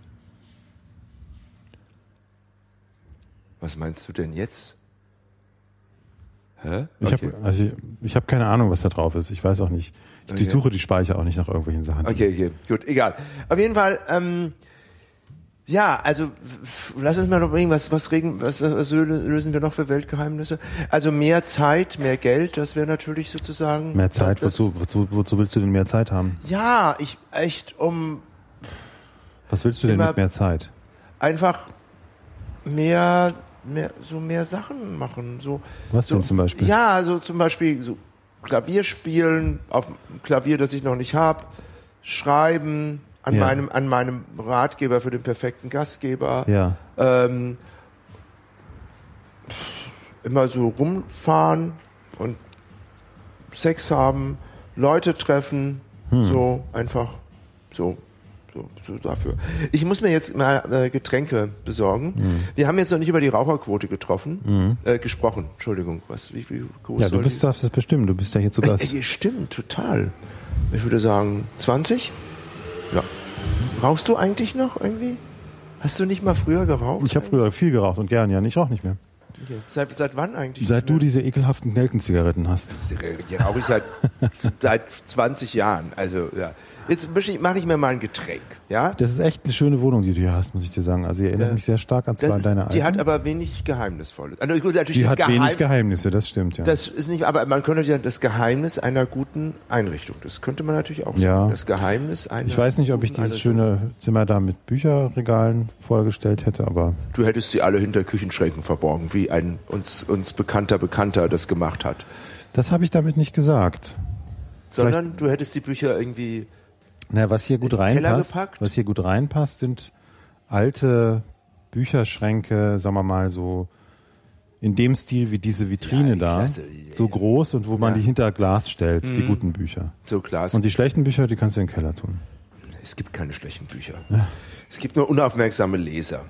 Speaker 1: Was meinst du denn jetzt? Hä?
Speaker 2: Ich
Speaker 1: okay.
Speaker 2: habe also ich, ich hab keine Ahnung, was da drauf ist. Ich weiß auch nicht. Ich
Speaker 1: Okay.
Speaker 2: durchsuche die Speicher auch nicht nach irgendwelchen Sachen.
Speaker 1: Okay, okay, gut, egal. Auf jeden Fall, ähm, ja, also lass uns mal noch überlegen, was, was, regen, was, was, lösen wir noch für Weltgeheimnisse? Also mehr Zeit, mehr Geld, das wäre natürlich sozusagen.
Speaker 2: Mehr Zeit,
Speaker 1: das,
Speaker 2: wozu, wozu, wozu willst du denn mehr Zeit haben?
Speaker 1: Ja, ich echt um
Speaker 2: Was willst du denn mit mehr Zeit?
Speaker 1: einfach mehr, mehr, so mehr Sachen machen. So,
Speaker 2: Was
Speaker 1: so,
Speaker 2: denn zum Beispiel?
Speaker 1: Ja, so zum Beispiel so Klavier spielen, auf Klavier, das ich noch nicht habe, schreiben, an
Speaker 2: Ja.
Speaker 1: meinem, an meinem Ratgeber für den perfekten Gastgeber.
Speaker 2: Ja.
Speaker 1: Ähm, immer so rumfahren und Sex haben, Leute treffen,
Speaker 2: Hm.
Speaker 1: so einfach so. So, so dafür. Ich muss mir jetzt mal äh, Getränke besorgen.
Speaker 2: Hm.
Speaker 1: Wir haben jetzt noch nicht über die Raucherquote getroffen, äh, gesprochen. Entschuldigung, was? Wie viel groß
Speaker 2: Ja, du bist, darfst das bestimmen. Du bist ja hier zu Gast.
Speaker 1: Äh, stimmt, total. Ich würde sagen 20. Ja. Rauchst du eigentlich noch irgendwie? Hast du nicht mal früher geraucht?
Speaker 2: Ich habe früher viel geraucht und gern, ja. Ich rauche nicht mehr.
Speaker 1: Okay. Seit, seit wann eigentlich?
Speaker 2: Seit du diese ekelhaften Nelkenzigaretten hast.
Speaker 1: Die rauche ich seit, seit 20 Jahren. Also, ja. Jetzt ich- mache ich mir mal ein Getränk. Ja?
Speaker 2: Das ist echt eine schöne Wohnung, die du hier hast, muss ich dir sagen. Also, sie erinnert mich sehr stark an zwei
Speaker 1: ist,
Speaker 2: deiner
Speaker 1: die
Speaker 2: alten.
Speaker 1: hat aber wenig Geheimnisvolles. Also, gut, natürlich
Speaker 2: die hat
Speaker 1: Geheim,
Speaker 2: wenig Geheimnisse, das stimmt, ja.
Speaker 1: Das ist nicht, aber man könnte ja das Geheimnis einer guten Einrichtung. Das könnte man natürlich auch
Speaker 2: Ja.
Speaker 1: sagen. Das Geheimnis einer.
Speaker 2: ich weiß nicht, ob ich dieses
Speaker 1: Einrichtung.
Speaker 2: schöne Zimmer da mit Bücherregalen vollgestellt hätte, aber
Speaker 1: Du hättest sie alle hinter Küchenschränken verborgen, wie ein uns, uns bekannter Bekannter das gemacht hat.
Speaker 2: das habe ich damit nicht gesagt.
Speaker 1: Sondern du hättest die Bücher irgendwie
Speaker 2: Na, was hier gut reinpasst, was hier gut reinpasst, sind alte Bücherschränke, sagen wir mal so in dem Stil wie diese Vitrine
Speaker 1: Ja,
Speaker 2: da,
Speaker 1: Klasse.
Speaker 2: so groß und wo man
Speaker 1: Ja. Mhm.
Speaker 2: die hinter Glas stellt, die guten Bücher.
Speaker 1: So Glas.
Speaker 2: Und die schlechten Bücher, die kannst du in den Keller tun.
Speaker 1: es gibt keine schlechten Bücher. Es gibt nur unaufmerksame Leser.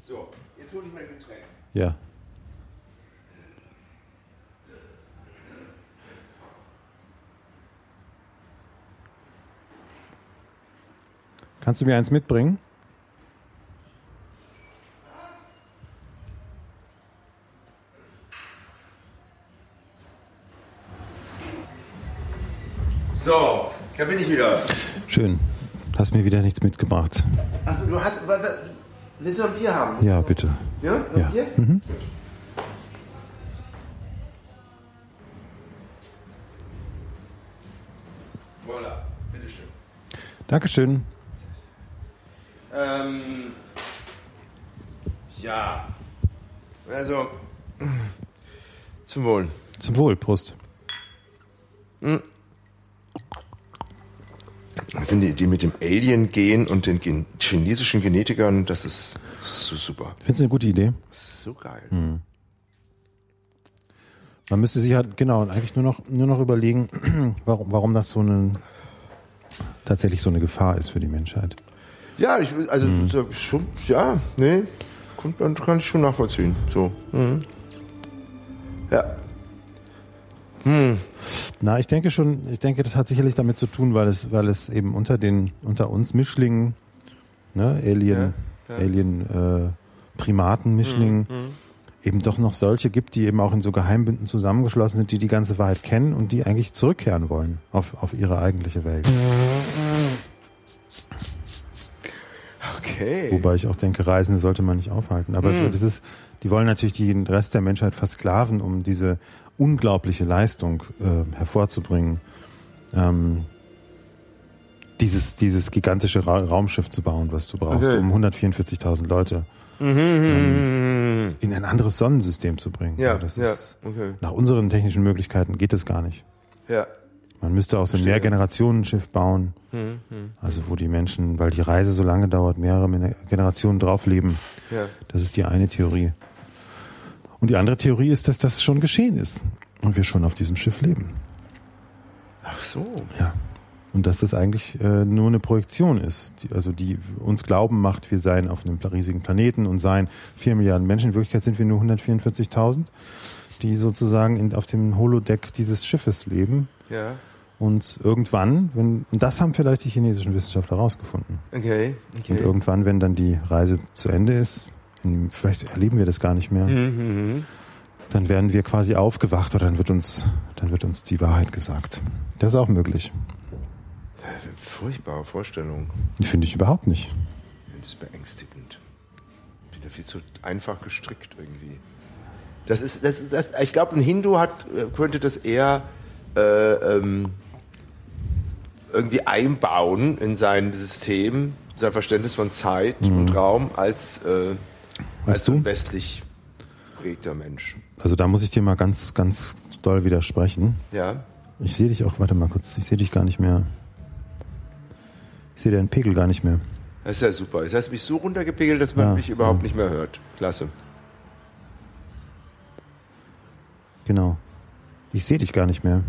Speaker 1: So, jetzt hole ich mein Getränk.
Speaker 2: Ja. Kannst du mir eins mitbringen?
Speaker 1: So, da bin ich wieder.
Speaker 2: Schön. Hast mir wieder nichts mitgebracht.
Speaker 1: Achso, du hast. Willst du ein Bier haben?
Speaker 2: Ja, bitte.
Speaker 1: Ja? Ein
Speaker 2: Ja.
Speaker 1: Bier? Voilà, bitteschön.
Speaker 2: Dankeschön.
Speaker 1: Ähm, ja. Also, zum Wohl.
Speaker 2: Zum Wohl, Prost.
Speaker 1: Ich finde die Idee mit dem Alien-Gen und den gen chinesischen Genetikern, das ist so super.
Speaker 2: Findest du eine gute Idee?
Speaker 1: Das ist so geil.
Speaker 2: Man müsste sich halt, genau, eigentlich nur noch, nur noch überlegen, warum, warum das so eine, tatsächlich so eine Gefahr ist für die Menschheit.
Speaker 1: Ja, ich will, also so, schon, ja, nee, kann, kann ich schon nachvollziehen. So. Mhm. Ja.
Speaker 2: Na, ich denke schon, ich denke, das hat sicherlich damit zu tun, weil es, weil es eben unter den, unter uns Mischlingen, ne, Alien,
Speaker 1: Ja, ja.
Speaker 2: Alien, äh, Primaten, Mischlingen, eben doch noch solche gibt, die eben auch in so Geheimbünden zusammengeschlossen sind, die die ganze Wahrheit kennen und die eigentlich zurückkehren wollen auf, auf ihre eigentliche Welt.
Speaker 1: Okay.
Speaker 2: Wobei ich auch denke, Reisende sollte man nicht aufhalten. Aber das ist, die wollen natürlich den Rest der Menschheit versklaven, um diese unglaubliche Leistung äh, hervorzubringen, ähm, dieses, dieses gigantische Ra Raumschiff zu bauen, was du brauchst,
Speaker 1: Okay.
Speaker 2: um 144.000 Leute ähm, in ein anderes Sonnensystem zu bringen.
Speaker 1: Ja,
Speaker 2: das
Speaker 1: ja,
Speaker 2: ist,
Speaker 1: okay.
Speaker 2: nach unseren technischen Möglichkeiten geht es gar nicht.
Speaker 1: Ja.
Speaker 2: Man müsste auch so ein. Mehrgenerationenschiff bauen, also wo die Menschen, weil die Reise so lange dauert, mehrere Generationen draufleben.
Speaker 1: Ja.
Speaker 2: Das ist die eine Theorie. Und die andere Theorie ist, dass das schon geschehen ist und wir schon auf diesem Schiff leben.
Speaker 1: Ach so.
Speaker 2: Ja. Und dass das eigentlich äh, nur eine Projektion ist, die, also die uns glauben macht, wir seien auf einem riesigen Planeten und seien vier Milliarden Menschen. In Wirklichkeit sind wir nur 144.000, die sozusagen in, auf dem Holodeck dieses Schiffes leben.
Speaker 1: Ja.
Speaker 2: Und irgendwann, wenn, und das haben vielleicht die chinesischen Wissenschaftler rausgefunden.
Speaker 1: Okay.
Speaker 2: Und
Speaker 1: okay.
Speaker 2: irgendwann, wenn dann die Reise zu Ende ist, in, vielleicht erleben wir das gar nicht mehr,
Speaker 1: Mhm.
Speaker 2: dann werden wir quasi aufgewacht oder dann wird uns, dann wird uns die Wahrheit gesagt. Das ist auch möglich.
Speaker 1: Furchtbare Vorstellung.
Speaker 2: Finde ich überhaupt nicht.
Speaker 1: Das ist beängstigend. Ich bin da viel zu einfach gestrickt irgendwie. Das ist, das, das, ich glaube, ein Hindu hat, äh, könnte das eher äh, ähm, irgendwie einbauen in sein System, sein Verständnis von Zeit und Raum, als, äh, als
Speaker 2: Mhm. du?
Speaker 1: westlich prägter Mensch.
Speaker 2: Also da muss ich dir mal ganz, ganz doll widersprechen.
Speaker 1: Ja.
Speaker 2: Ich sehe dich auch, warte mal kurz, ich sehe dich gar nicht mehr. Ich sehe deinen Pegel gar nicht mehr.
Speaker 1: Das ist ja super. Das heißt, mich so runtergepegelt, dass man
Speaker 2: Ja,
Speaker 1: mich
Speaker 2: so.
Speaker 1: überhaupt nicht mehr hört. Klasse.
Speaker 2: Genau. Ich sehe dich gar nicht mehr.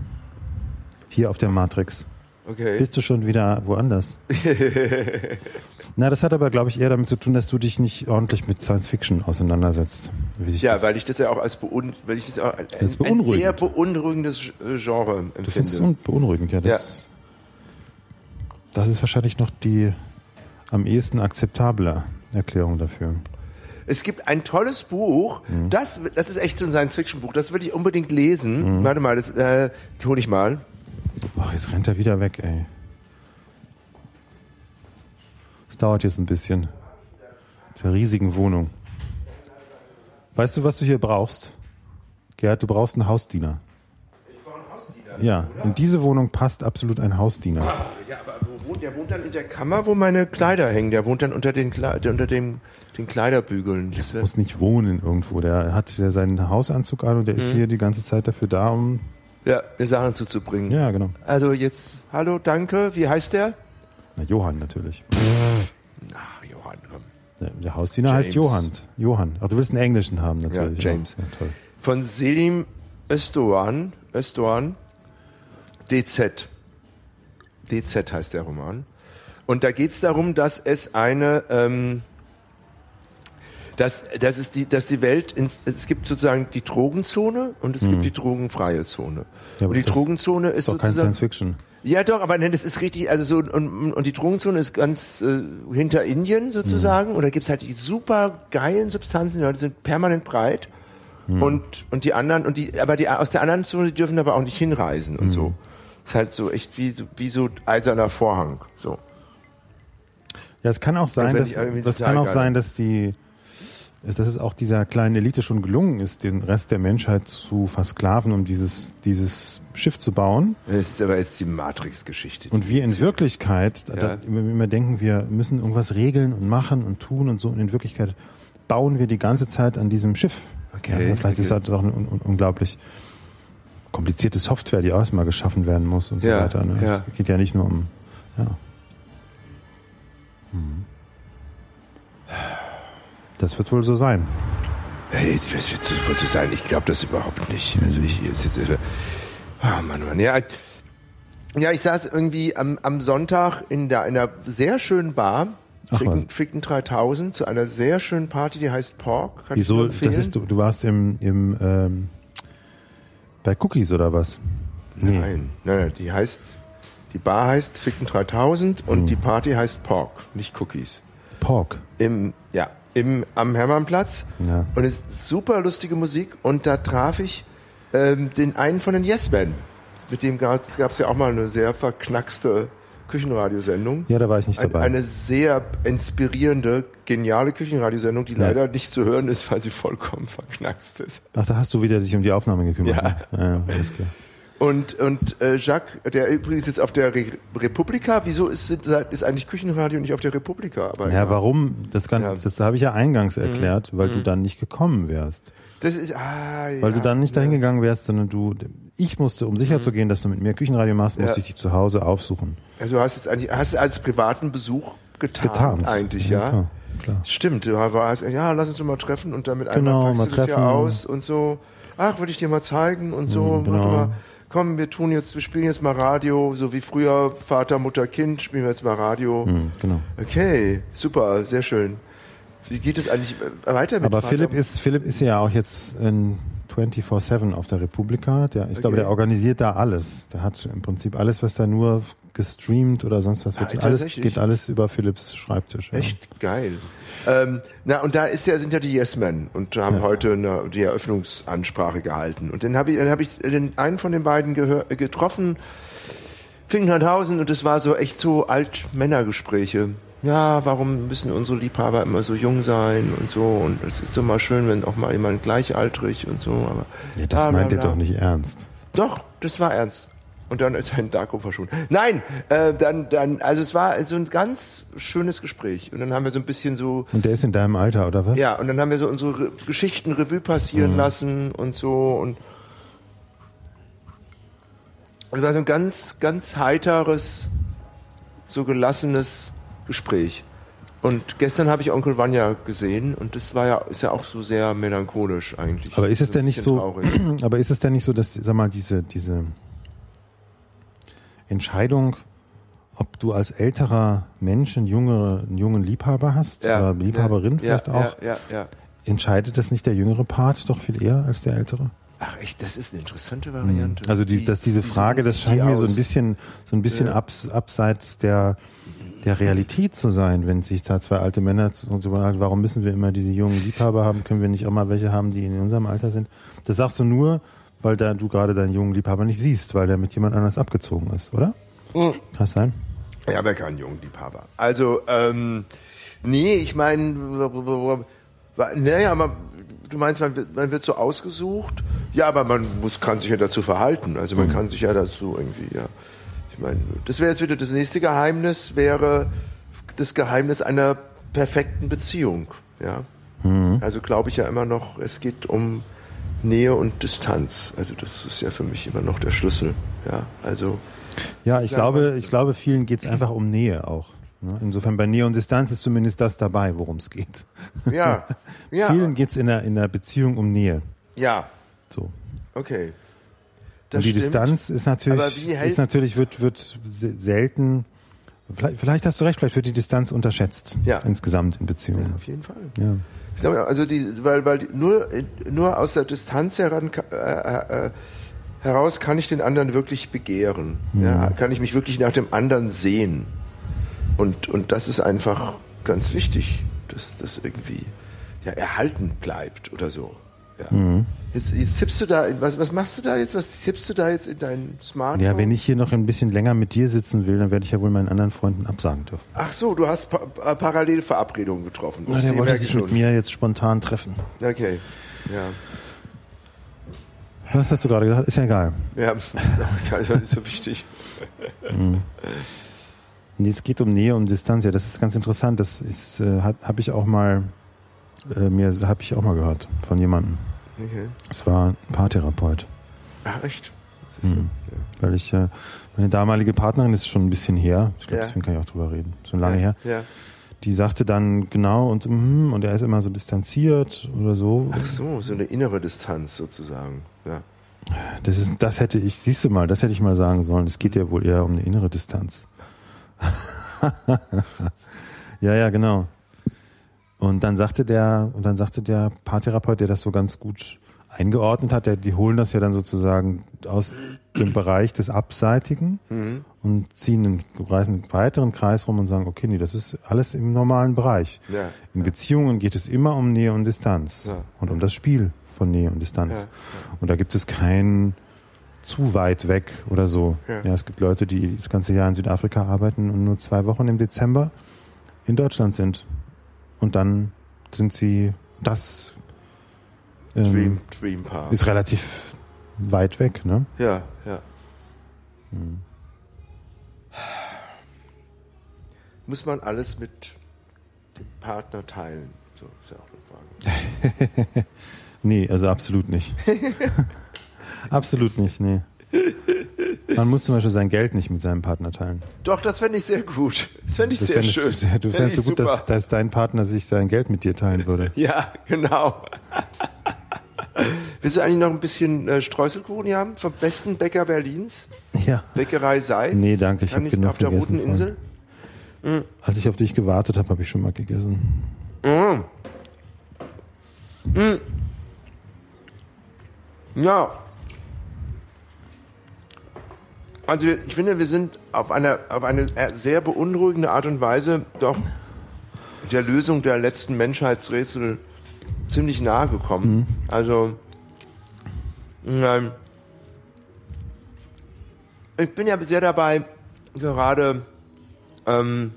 Speaker 2: Hier auf der Matrix.
Speaker 1: Okay.
Speaker 2: Bist du schon wieder woanders? Na, das hat aber, glaube ich, eher damit zu tun, dass du dich nicht ordentlich mit Science Fiction auseinandersetzt.
Speaker 1: Ja, weil ich das ja auch als, beun weil ich das auch ein,
Speaker 2: Als
Speaker 1: ein sehr beunruhigendes Genre
Speaker 2: du findest es
Speaker 1: empfinde.
Speaker 2: un- beunruhigend, ja. Das, das ist wahrscheinlich noch die am ehesten akzeptable Erklärung dafür.
Speaker 1: Es gibt ein tolles Buch,
Speaker 2: Mhm.
Speaker 1: das, das ist echt so ein Science-Fiction-Buch, das würde ich unbedingt lesen.
Speaker 2: Mhm.
Speaker 1: Warte mal, das äh, hole ich mal.
Speaker 2: Ach, jetzt rennt er wieder weg, ey. Es dauert jetzt ein bisschen. Der riesigen Wohnung. Weißt du, was du hier brauchst? Gerd, du brauchst einen Hausdiener.
Speaker 1: Ich brauche einen Hausdiener.
Speaker 2: Ja, in diese Wohnung passt absolut ein Hausdiener.
Speaker 1: Ja, aber wo wohnt, der wohnt dann in der Kammer, wo meine Kleider hängen. Der wohnt dann unter den, Kle unter dem, den Kleiderbügeln. Das wär-
Speaker 2: muss nicht wohnen irgendwo. Der hat ja seinen Hausanzug an und der ist hier die ganze Zeit dafür da, um
Speaker 1: Ja, mir Sachen zuzubringen.
Speaker 2: Ja, genau.
Speaker 1: Also jetzt, hallo, danke, wie heißt der?
Speaker 2: Na, Johann natürlich.
Speaker 1: Ach, Johann, komm.
Speaker 2: Der, der Hausdiener heißt
Speaker 1: James.
Speaker 2: Johann. Johann. Ach, du willst einen englischen haben natürlich.
Speaker 1: Ja, James.
Speaker 2: Ja, toll.
Speaker 1: Von Selim Özdoğan, Özdoğan, DZ. DZ heißt der Roman. Und da geht es darum, dass es eine, ähm, dass, dass, es die, dass die Welt, in, es gibt sozusagen die Drogenzone und es gibt die drogenfreie Zone.
Speaker 2: Mhm. Ja,
Speaker 1: und die Drogenzone ist
Speaker 2: Ist doch kein
Speaker 1: sozusagen...
Speaker 2: Science Fiction.
Speaker 1: Ja, doch, aber das ist richtig, also so, und, und die Drogenzone ist ganz äh, hinter Indien sozusagen,
Speaker 2: Mhm.
Speaker 1: und da gibt's halt die super geilen Substanzen, die Leute sind permanent breit,
Speaker 2: Mhm.
Speaker 1: und, und die anderen, und die, aber die aus der anderen Zone, die dürfen aber auch nicht hinreisen und
Speaker 2: Mhm.
Speaker 1: so. Ist halt so echt wie, so- wie so eiserner Vorhang, so.
Speaker 2: Ja, es kann auch sein, dass, das kann auch
Speaker 1: geil-
Speaker 2: sein, dass die, dass es auch dieser kleinen Elite schon gelungen ist, den Rest der Menschheit zu versklaven, um dieses, dieses Schiff zu bauen.
Speaker 1: Das ist aber jetzt die Matrix-Geschichte.
Speaker 2: Und wir in Wirklichkeit, da,
Speaker 1: Ja.
Speaker 2: immer, immer denken, wir müssen irgendwas regeln und machen und tun und so. Und in Wirklichkeit bauen wir die ganze Zeit an diesem Schiff.
Speaker 1: Okay,
Speaker 2: Ja, vielleicht ist
Speaker 1: okay.
Speaker 2: das auch eine un un unglaublich komplizierte Software, die auch mal geschaffen werden muss und so
Speaker 1: Ja,
Speaker 2: weiter. Ne?
Speaker 1: ja.
Speaker 2: Es geht ja nicht nur um, ja. Hm. Das wird wohl so sein.
Speaker 1: Hey, was wird wohl so sein? Ich glaube das überhaupt nicht. Also ich jetzt jetzt oh Mann, Mann. Ja, ja, ich saß irgendwie am, am Sonntag in der in einer sehr schönen Bar, Ficken, Ficken 3000, zu einer sehr schönen Party, die heißt Pork. Kann
Speaker 2: Wieso? Das ist, du, du warst im, im ähm, bei Cookies oder was? Nee.
Speaker 1: Nein, nein, nein, die heißt, die Bar heißt Ficken 3000 und
Speaker 2: Hm.
Speaker 1: die Party heißt Pork, nicht Cookies.
Speaker 2: Pork.
Speaker 1: Im, ja, im, am Hermannplatz.
Speaker 2: Ja.
Speaker 1: Und es ist super lustige Musik. Und da traf ich ähm, den einen von den Yes Men. Mit dem gab es ja auch mal eine sehr verknackste Küchenradiosendung.
Speaker 2: Ja, da war ich nicht dabei.
Speaker 1: eine sehr inspirierende, geniale Küchenradiosendung, die
Speaker 2: Ja.
Speaker 1: leider nicht zu hören ist, weil sie vollkommen verknackst ist.
Speaker 2: Ach, da hast du wieder dich um die Aufnahme gekümmert.
Speaker 1: Ja.
Speaker 2: Ne? ja alles klar.
Speaker 1: Und, und äh, Jacques, der übrigens jetzt auf der Re Republika, wieso ist, ist eigentlich Küchenradio nicht auf der Republika? Aber
Speaker 2: Ja, warum? Das, kann,
Speaker 1: Ja.
Speaker 2: das habe ich ja eingangs erklärt, weil du dann nicht gekommen wärst.
Speaker 1: Das ist, ah,
Speaker 2: Weil
Speaker 1: ja,
Speaker 2: du dann nicht dahin
Speaker 1: ja.
Speaker 2: gegangen wärst, sondern du, ich musste, um sicher zu gehen, dass du mit mir Küchenradio machst, musste
Speaker 1: Ja.
Speaker 2: ich dich zu Hause aufsuchen.
Speaker 1: Also du hast es eigentlich, hast als privaten Besuch getan,
Speaker 2: Getarnt.
Speaker 1: eigentlich,
Speaker 2: Ja,
Speaker 1: ja?
Speaker 2: klar, klar.
Speaker 1: Stimmt, du warst, ja, lass uns mal treffen und damit
Speaker 2: Genau,
Speaker 1: einmal
Speaker 2: mal
Speaker 1: packst du das ja aus und so, ach, würde ich dir mal zeigen und so,
Speaker 2: Mhm, genau.
Speaker 1: Komm, wir tun jetzt, wir spielen jetzt mal Radio, so wie früher Vater, Mutter, Kind, spielen wir jetzt mal Radio.
Speaker 2: Hm, genau.
Speaker 1: Okay, super, sehr schön. Wie geht es eigentlich äh, weiter mit
Speaker 2: Aber
Speaker 1: Vater?
Speaker 2: Philipp ist, Philipp ist ja auch jetzt in 24-7 auf der Republika. Der, ich glaube,
Speaker 1: Okay.
Speaker 2: der organisiert da alles. Der hat im Prinzip alles, was da nur gestreamt oder sonst was wird.
Speaker 1: Ah,
Speaker 2: alles, geht alles über Philipps Schreibtisch. Ja.
Speaker 1: Echt geil. Ähm, na, und da ist ja, sind ja die Yes Men und haben heute eine, die Eröffnungsansprache gehalten. Und dann habe ich, dann habe ich den einen von den beiden gehör, getroffen, Finkenhausen, und es war so echt so Alt-Männergespräche. Ja, warum müssen unsere Liebhaber immer so jung sein und so? Und es ist so mal schön, wenn auch mal jemand gleichaltrig und so. Aber
Speaker 2: Ja, das meint
Speaker 1: bla.
Speaker 2: doch nicht ernst.
Speaker 1: Doch, das war ernst. Und dann ist ein Darko verschwunden. Nein, äh, dann, dann, also es war so ein ganz schönes Gespräch. Und dann haben wir so ein bisschen so,
Speaker 2: Und der ist in deinem Alter, oder was?
Speaker 1: ja, und dann haben wir so unsere Re Geschichten Revue passieren lassen und so und es war so ein ganz, ganz heiteres, so gelassenes Gespräch. Und gestern habe ich Onkel Vanya gesehen und das war ja, ist ja auch so sehr melancholisch eigentlich.
Speaker 2: Aber ist es
Speaker 1: ein
Speaker 2: denn nicht so,
Speaker 1: traurig.
Speaker 2: aber ist es denn nicht so, dass, sag mal, diese, diese Entscheidung, ob du als älterer Mensch einen, jüngere, einen jungen Liebhaber hast oder Liebhaberin
Speaker 1: ja,
Speaker 2: vielleicht
Speaker 1: ja,
Speaker 2: auch,
Speaker 1: Ja, ja, ja.
Speaker 2: entscheidet das nicht der jüngere Part doch viel eher als der ältere?
Speaker 1: Ach echt, das ist eine interessante Variante.
Speaker 2: Also die,
Speaker 1: Wie-
Speaker 2: dass diese Frage, das scheint
Speaker 1: die
Speaker 2: mir so ein bisschen, so ein bisschen
Speaker 1: Ja.
Speaker 2: abs, abseits der, der Realität zu sein, wenn sich da zwei alte Männer sagen, warum müssen wir immer diese jungen Liebhaber haben, können wir nicht auch mal welche haben, die in unserem Alter sind? Das sagst du nur, weil da du gerade deinen jungen Liebhaber nicht siehst, weil der mit jemand anders abgezogen ist, oder?
Speaker 1: Mhm.
Speaker 2: Kann das sein?
Speaker 1: Ich habe ja keinen jungen Liebhaber. Also, ähm, nee, ich meine, naja, aber du meinst, man wird, man wird so ausgesucht? Ja, aber man muss, kann sich ja dazu verhalten. Also man kann sich ja dazu irgendwie, ja. Ich meine, das wäre jetzt wieder das nächste Geheimnis, wäre das Geheimnis einer perfekten Beziehung, ja. Also glaube ich ja immer noch, es geht um Nähe und Distanz. Also das ist ja für mich immer noch der Schlüssel. Ja, also
Speaker 2: Ja, ich glaube, ich glaube, vielen geht's einfach um Nähe auch. ne? Insofern bei Nähe und Distanz ist zumindest das dabei, worum es geht.
Speaker 1: ja, ja,
Speaker 2: Vielen geht's in der, in der Beziehung um Nähe.
Speaker 1: ja,
Speaker 2: So.
Speaker 1: okay. Das
Speaker 2: und die
Speaker 1: stimmt.
Speaker 2: Distanz ist natürlich, ist natürlich, wird, wird se- selten, vielleicht, vielleicht hast du recht, vielleicht wird die Distanz unterschätzt.
Speaker 1: Ja.
Speaker 2: Insgesamt in Beziehungen.
Speaker 1: Auf jeden Fall.
Speaker 2: Ja.
Speaker 1: Ich glaube, also die, weil, weil nur, nur aus der Distanz heran, äh, äh, heraus kann ich den anderen wirklich begehren. Ja, kann ich mich wirklich nach dem anderen sehen. Und, und das ist einfach ganz wichtig, dass das irgendwie ja, erhalten bleibt oder so. Ja. Jetzt, jetzt tippst du da, was, was machst du da jetzt? Was tippst du da jetzt in dein Smartphone?
Speaker 2: ja, wenn ich hier noch ein bisschen länger mit dir sitzen will, dann werde ich ja wohl meinen anderen Freunden absagen dürfen.
Speaker 1: Ach so, du hast pa parallel Verabredungen getroffen.
Speaker 2: Na, der wollte sich
Speaker 1: schon.
Speaker 2: mit mir jetzt spontan treffen.
Speaker 1: Okay. Ja.
Speaker 2: Was hast du gerade gesagt? Ist ja egal.
Speaker 1: Ja, ist auch egal, ist auch nicht so wichtig.
Speaker 2: Nee, es geht um Nähe und Distanz. Ja, das ist ganz interessant. Das ist, äh, habe ich auch mal, äh, mir habe ich auch mal gehört von jemandem.
Speaker 1: Okay.
Speaker 2: Es war ein Paartherapeut,
Speaker 1: Ach, echt? Das ist
Speaker 2: Hm.
Speaker 1: so,
Speaker 2: weil ich äh, meine damalige Partnerin ist schon ein bisschen her. Ich glaube,
Speaker 1: Ja.
Speaker 2: deswegen kann ich auch drüber reden. Schon
Speaker 1: ja.
Speaker 2: lange her.
Speaker 1: Ja.
Speaker 2: Die sagte dann genau und mhm, und er ist immer so distanziert oder so.
Speaker 1: Ach so, so eine innere Distanz sozusagen. Ja.
Speaker 2: Das ist, das hätte ich, siehst du mal, das hätte ich mal sagen sollen. Es geht ja wohl eher um eine innere Distanz. ja, ja, genau. Und dann sagte der, und dann sagte der Paartherapeut, der das so ganz gut eingeordnet hat, der, die holen das ja dann sozusagen aus dem Bereich des Abseitigen
Speaker 1: Mhm.
Speaker 2: und ziehen einen, reißen einen weiteren Kreis rum und sagen, okay, nee, das ist alles im normalen Bereich.
Speaker 1: Ja.
Speaker 2: In Beziehungen geht es immer um Nähe und Distanz
Speaker 1: Ja.
Speaker 2: und um das Spiel von Nähe und Distanz.
Speaker 1: Ja,
Speaker 2: Und da gibt es kein zu weit weg oder so.
Speaker 1: Ja.
Speaker 2: Ja. es gibt Leute, die das ganze Jahr in Südafrika arbeiten und nur zwei Wochen im Dezember in Deutschland sind. Und dann sind sie, das ähm,
Speaker 1: Dream, Dream Park.
Speaker 2: ist relativ weit weg, ne?
Speaker 1: Ja, ja. Muss man alles mit dem Partner teilen? So ist ja auch eine Frage.
Speaker 2: Nee, also absolut nicht. absolut nicht, nee. Man muss zum Beispiel sein Geld nicht mit seinem Partner teilen.
Speaker 1: Doch, das fände ich sehr gut. Das fände ich
Speaker 2: Das
Speaker 1: sehr
Speaker 2: fändest
Speaker 1: schön.
Speaker 2: Du, sehr- du fändest so gut, dass, dass dein Partner sich sein Geld mit dir teilen würde.
Speaker 1: Ja, genau. Willst du eigentlich noch ein bisschen äh, Streuselkuchen hier haben? Vom besten Bäcker Berlins?
Speaker 2: Ja.
Speaker 1: Bäckerei Seitz?
Speaker 2: Nee, danke, ich
Speaker 1: Kann
Speaker 2: hab genug
Speaker 1: Auf der
Speaker 2: gegessen
Speaker 1: Roten Insel?
Speaker 2: Als ich auf dich gewartet habe, habe ich schon mal gegessen.
Speaker 1: Mhm. Mhm. Ja. Also ich finde, wir sind auf eine, auf eine sehr beunruhigende Art und Weise doch der Lösung der letzten Menschheitsrätsel ziemlich nahe gekommen. Also ähm, ich bin ja sehr dabei, gerade ähm,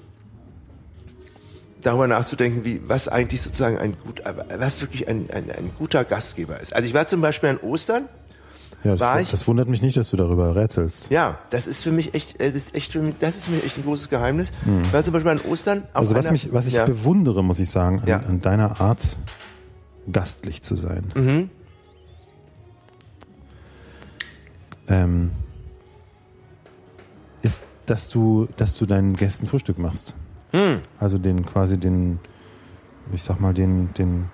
Speaker 1: darüber nachzudenken, wie was eigentlich sozusagen ein gut, was wirklich ein, ein, ein guter Gastgeber ist. Also ich war zum Beispiel an Ostern.
Speaker 2: Ja, das,
Speaker 1: War ich-
Speaker 2: das wundert mich nicht, dass du darüber rätselst.
Speaker 1: Ja, das ist für mich echt, äh, das ist echt für mich, das ist für mich echt ein großes Geheimnis. Ich war zum Beispiel an Ostern.
Speaker 2: Hm. Also was
Speaker 1: einer,
Speaker 2: mich, was ich
Speaker 1: ja,
Speaker 2: bewundere, muss ich sagen, an,
Speaker 1: Ja.
Speaker 2: an deiner Art, gastlich zu sein.
Speaker 1: Mhm.
Speaker 2: Ähm, ist, dass du, dass du deinen Gästen Frühstück machst.
Speaker 1: Hm.
Speaker 2: Also den quasi den, ich sag mal den, den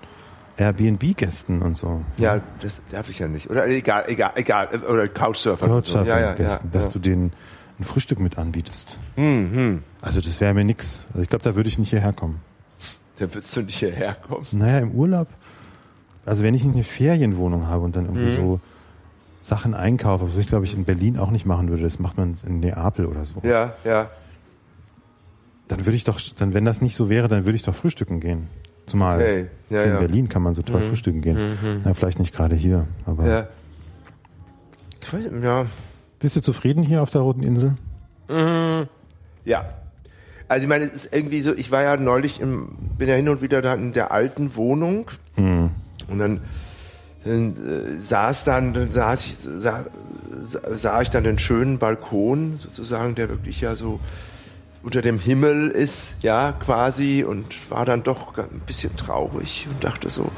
Speaker 2: Airbnb-Gästen und so.
Speaker 1: ja, das darf ich ja nicht. Oder egal, egal, egal. Oder Couchsurfer. und so. Ja, ja, ja,
Speaker 2: Gästen, dass
Speaker 1: ja.
Speaker 2: du denen ein Frühstück mit anbietest.
Speaker 1: Mhm.
Speaker 2: Also das wäre mir nix. Also ich glaube, da würde ich nicht hierher kommen.
Speaker 1: Dann würdest du nicht hierher kommen.
Speaker 2: Naja, im Urlaub. Also wenn ich nicht eine Ferienwohnung habe und dann
Speaker 1: Mhm.
Speaker 2: irgendwie so Sachen einkaufe, was ich glaube ich in Berlin auch nicht machen würde, das macht man in Neapel oder so.
Speaker 1: Ja, ja.
Speaker 2: Dann würde ich doch, dann wenn das nicht so wäre, dann würde ich doch frühstücken gehen. Zumal
Speaker 1: Okay, ja,
Speaker 2: in
Speaker 1: ja. Mhm.
Speaker 2: Berlin kann man so toll frühstücken gehen. Na, vielleicht nicht gerade hier, aber
Speaker 1: Ja. Ja.
Speaker 2: bist du zufrieden hier auf der Roten Insel?
Speaker 1: Ja. Also ich meine, es ist irgendwie so, ich war ja neulich im, bin ja hin und wieder da in der alten Wohnung und dann, dann äh, saß dann, dann saß ich, sah, sah ich dann den schönen Balkon sozusagen, der wirklich ja so unter dem Himmel ist, ja, quasi und war dann doch ein bisschen traurig und dachte so,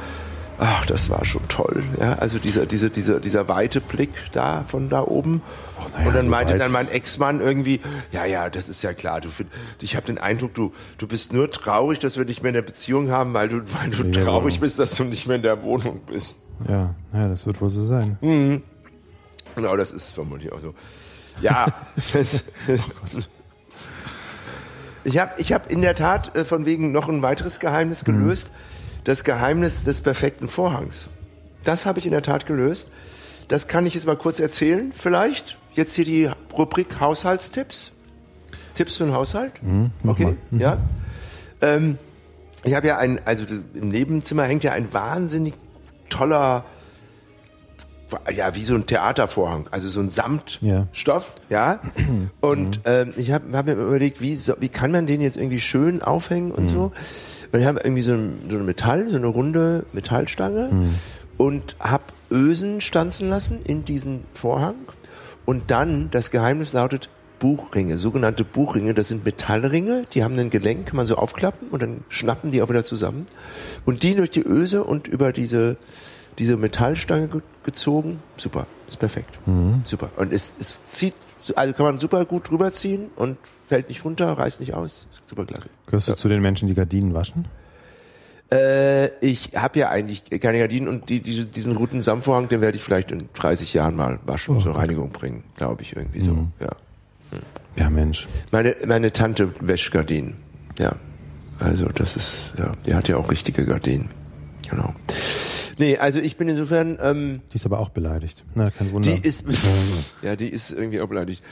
Speaker 1: Ach, das war schon toll. Ja, also dieser, dieser, dieser, dieser weite Blick da von da oben.
Speaker 2: naja,
Speaker 1: und dann
Speaker 2: so
Speaker 1: meinte
Speaker 2: weit.
Speaker 1: dann mein Ex-Mann irgendwie, ja, ja, das ist ja klar. Du, find- ich habe den Eindruck, du, du bist nur traurig, dass wir nicht mehr eine Beziehung haben, weil du, weil du
Speaker 2: Ja,
Speaker 1: traurig
Speaker 2: aber-
Speaker 1: bist, dass du nicht mehr in der Wohnung bist.
Speaker 2: Ja, ja, das wird wohl so sein.
Speaker 1: Genau, das ist vermutlich auch so. Ja. ich habe ich hab in der Tat äh, von wegen noch ein weiteres Geheimnis gelöst. Das Geheimnis des perfekten Vorhangs. Das habe ich in der Tat gelöst. Das kann ich jetzt mal kurz erzählen, vielleicht. Jetzt hier die Rubrik Haushaltstipps. Tipps für den Haushalt? okay, ja. Ähm, ich habe ja ein, also im Nebenzimmer hängt ja ein wahnsinnig toller ja, wie so ein Theatervorhang, also so ein
Speaker 2: Ja.
Speaker 1: Samtstoff, ja. Und ähm, ich habe hab mir überlegt, wie, so, wie kann man den jetzt irgendwie schön aufhängen und so. Und ich habe irgendwie so, ein, so eine Metall, so eine runde Metallstange und habe Ösen stanzen lassen in diesen Vorhang. Und dann, das Geheimnis lautet Buchringe, sogenannte Buchringe. Das sind Metallringe, die haben ein Gelenk, kann man so aufklappen und dann schnappen die auch wieder zusammen. Und die durch die Öse und über diese diese Metallstange ge gezogen. Super, ist perfekt. Super. Und es, es zieht, also kann man super gut drüber ziehen und fällt nicht runter, reißt nicht aus. Super klasse.
Speaker 2: Gehörst du zu den Menschen, die Gardinen waschen?
Speaker 1: Äh, ich habe ja eigentlich keine Gardinen und die, diese, diesen roten Samtvorhang, den werde ich vielleicht in 30 Jahren mal waschen, zur Reinigung bringen, glaube ich irgendwie so. Ja.
Speaker 2: Ja, Mensch.
Speaker 1: Meine, meine Tante wäscht Gardinen. Ja. Also das ist, ja, die hat ja auch richtige Gardinen. Genau. Nee, also ich bin insofern, ähm,
Speaker 2: Die ist aber auch beleidigt. Na, kein Wunder.
Speaker 1: Die ist, ja, die ist irgendwie auch beleidigt.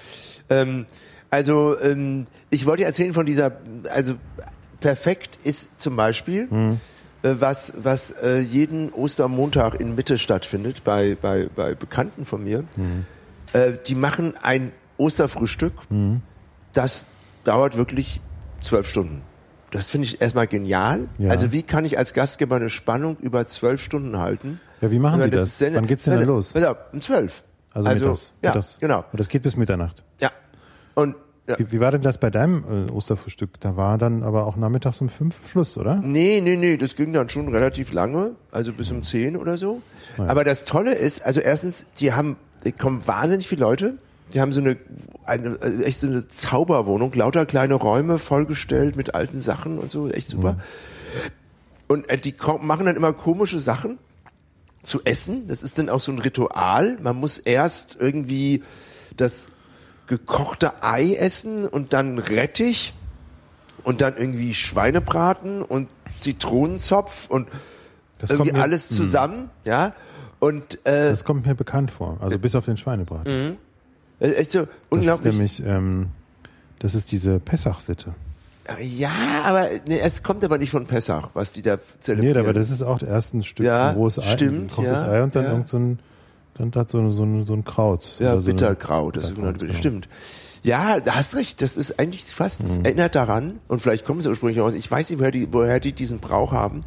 Speaker 1: Ähm, also, ähm, ich wollte erzählen von dieser, also perfekt ist zum Beispiel, äh, was, was äh, jeden Ostermontag in Mitte stattfindet, bei, bei, bei Bekannten von mir. Äh, die machen ein Osterfrühstück, das dauert wirklich zwölf Stunden. Das finde ich erstmal genial.
Speaker 2: Ja.
Speaker 1: Also wie kann ich als Gastgeber eine Spannung über zwölf Stunden halten?
Speaker 2: Ja, wie machen die das?
Speaker 1: sehr-
Speaker 2: Wann geht's denn da
Speaker 1: auf,
Speaker 2: los?
Speaker 1: Auf, um zwölf.
Speaker 2: also, mittags.
Speaker 1: Ja,
Speaker 2: mittags.
Speaker 1: genau.
Speaker 2: Und das geht bis Mitternacht.
Speaker 1: Ja. Und ja.
Speaker 2: Wie, wie war denn das bei deinem äh, Osterfrühstück? Da war dann aber auch nachmittags um fünf Schluss, oder?
Speaker 1: Nee, nee, nee, das ging dann schon relativ lange, also bis um 10 oder so. Aber das Tolle ist, also erstens, die haben, die kommen wahnsinnig viele Leute. Die haben so eine, eine äh, echt so eine Zauberwohnung, lauter kleine Räume vollgestellt mit alten Sachen und so, echt super. Und äh, die machen dann immer komische Sachen zu essen. Das ist dann auch so ein Ritual. Man muss erst irgendwie das gekochte Ei essen und dann Rettich und dann irgendwie Schweinebraten und Zitronenzopf und
Speaker 2: Das
Speaker 1: irgendwie
Speaker 2: mir-
Speaker 1: alles zusammen, ja. Und äh,
Speaker 2: Das kommt mir bekannt vor. Also bis auf den Schweinebraten.
Speaker 1: Echt so
Speaker 2: Das ist
Speaker 1: unglaublich.
Speaker 2: nämlich, ähm, das ist diese Pessach-Sitte.
Speaker 1: ja, aber nee, es kommt aber nicht von Pessach, was die da
Speaker 2: Nee,
Speaker 1: zelebrieren.
Speaker 2: aber das ist auch erst ein Stück
Speaker 1: Ja,
Speaker 2: rohes Ei,
Speaker 1: stimmt,
Speaker 2: ein gekochtes
Speaker 1: ja,
Speaker 2: Ei und dann
Speaker 1: ja.
Speaker 2: irgend so ein, dann hat so, so, ein- so ein Kraut.
Speaker 1: Ja,
Speaker 2: so
Speaker 1: Bitterkraut, das
Speaker 2: Bitterkraut, genau.
Speaker 1: stimmt. Ja, da hast recht, das ist eigentlich fast, das
Speaker 2: Mhm.
Speaker 1: erinnert daran, und vielleicht kommen sie ursprünglich aus, ich weiß nicht, woher die, woher die diesen Brauch haben.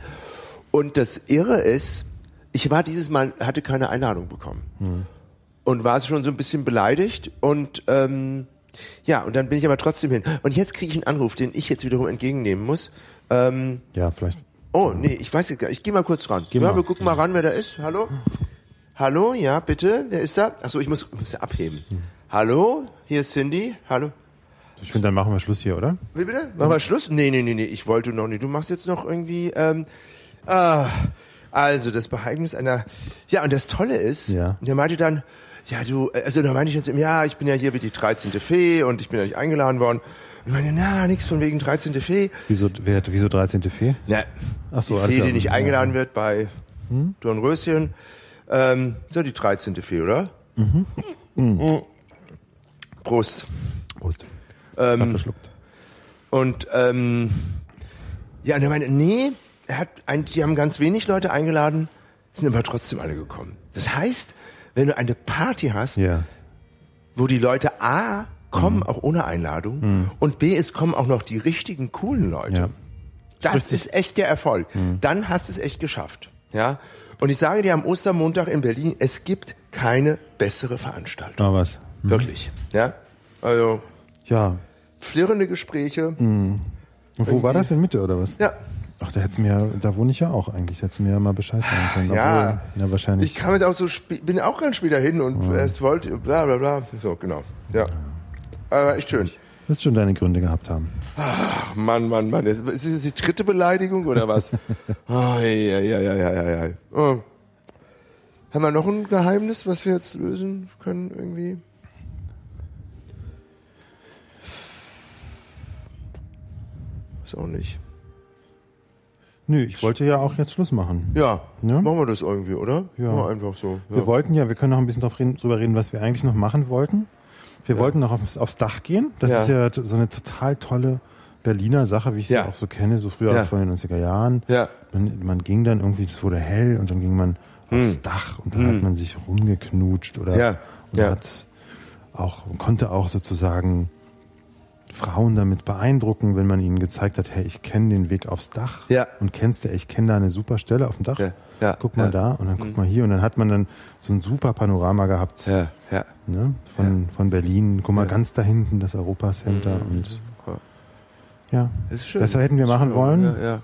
Speaker 1: Und das Irre ist, ich war dieses Mal, hatte keine Einladung bekommen.
Speaker 2: Mhm.
Speaker 1: Und war schon so ein bisschen beleidigt und, ähm, ja, und dann bin ich aber trotzdem hin. Und jetzt kriege ich einen Anruf, den ich jetzt wiederum entgegennehmen muss. Ähm,
Speaker 2: Ja, vielleicht.
Speaker 1: Oh, nee, ich weiß jetzt gar nicht. Ich gehe mal kurz ran. ja,
Speaker 2: mal.
Speaker 1: wir gucken mal ran, wer da ist. Hallo? Hallo, ja, bitte. Wer ist da? Achso, ich muss, muss ja abheben. Hallo, hier ist Cindy. Hallo.
Speaker 2: Ich finde, dann machen wir Schluss hier, oder?
Speaker 1: Wie bitte? Machen wir Schluss? Nee, nee, nee, nee, ich wollte noch nicht. Du machst jetzt noch irgendwie, ähm, ah, also das Geheimnis einer, ja, und das Tolle ist,
Speaker 2: Ja.
Speaker 1: der meinte dann, ja, du, also da meinte ich jetzt, ja, ich bin ja hier wie die 13. Fee und ich bin ja nicht eingeladen worden. Und ich meine, na, nix von wegen 13. Fee.
Speaker 2: Wieso, wer, wieso 13. Fee?
Speaker 1: Na,
Speaker 2: Ach so,
Speaker 1: die Fee,
Speaker 2: klar.
Speaker 1: die nicht eingeladen wird bei Dornröschen. Ähm, so die 13. Fee, oder? Mhm. Prost.
Speaker 2: Prost.
Speaker 1: Ähm,
Speaker 2: verschluckt.
Speaker 1: Und ähm, ja, und er meinte, nee, er hat ein, die haben ganz wenig Leute eingeladen, sind aber trotzdem alle gekommen. Das heißt, wenn du eine Party hast,
Speaker 2: Ja.
Speaker 1: wo die Leute A kommen auch ohne Einladung und B es kommen auch noch die richtigen coolen Leute.
Speaker 2: Ja.
Speaker 1: Das ist echt der Erfolg. Dann hast du es echt geschafft. Ja. Und ich sage dir am Ostermontag in Berlin, es gibt keine bessere Veranstaltung.
Speaker 2: Na was?
Speaker 1: Wirklich. Ja. Also
Speaker 2: Ja.
Speaker 1: flirrende Gespräche.
Speaker 2: Und wo war das? In Mitte oder was?
Speaker 1: Ja.
Speaker 2: Ach, da hättest mir, da wohne ich ja auch eigentlich. Hättest mir ja mal Bescheid sagen können.
Speaker 1: Ja.
Speaker 2: Obwohl, ja, wahrscheinlich.
Speaker 1: Ich kam jetzt auch so, bin auch ganz später hin und erst wollte, bla bla bla. So, genau. Ja. Aber echt schön.
Speaker 2: wirst schon deine Gründe gehabt haben.
Speaker 1: Ach Mann, Mann, Mann. Ist ist das die dritte Beleidigung oder was? oh, ja, ja, ja, ja, ja, ja. Oh. Haben wir noch ein Geheimnis, was wir jetzt lösen können irgendwie? Ist auch nicht.
Speaker 2: Nö, ich wollte ja auch jetzt Schluss machen.
Speaker 1: Ja,
Speaker 2: Ja?
Speaker 1: machen wir das irgendwie, oder?
Speaker 2: Ja.
Speaker 1: Wir einfach so. Ja.
Speaker 2: Wir wollten ja, wir können noch ein bisschen drüber reden, was wir eigentlich noch machen wollten. Wir wollten noch aufs, aufs Dach gehen. Das
Speaker 1: Ja.
Speaker 2: ist ja so eine total tolle Berliner Sache, wie ich
Speaker 1: Ja.
Speaker 2: sie auch so kenne, so früher
Speaker 1: Ja.
Speaker 2: vor den 90er Jahren.
Speaker 1: Ja.
Speaker 2: Man, man ging dann irgendwie, es wurde hell und dann ging man aufs Dach und dann hat man sich rumgeknutscht oder
Speaker 1: Hm. Ja.
Speaker 2: und
Speaker 1: Ja.
Speaker 2: hat auch, konnte auch sozusagen Frauen damit beeindrucken, wenn man ihnen gezeigt hat, hey, ich kenne den Weg aufs Dach
Speaker 1: Ja.
Speaker 2: und kennst du, ich kenne da eine super Stelle auf dem Dach.
Speaker 1: Ja. Ja.
Speaker 2: Guck mal
Speaker 1: Ja.
Speaker 2: da und dann guck mal hier und dann hat man dann so ein super Panorama gehabt
Speaker 1: Ja, ja.
Speaker 2: ne, von, von Berlin. Guck mal ganz da hinten das Europacenter und ja,
Speaker 1: Ist schön.
Speaker 2: das hätten wir machen
Speaker 1: schön.
Speaker 2: wollen.
Speaker 1: Ja.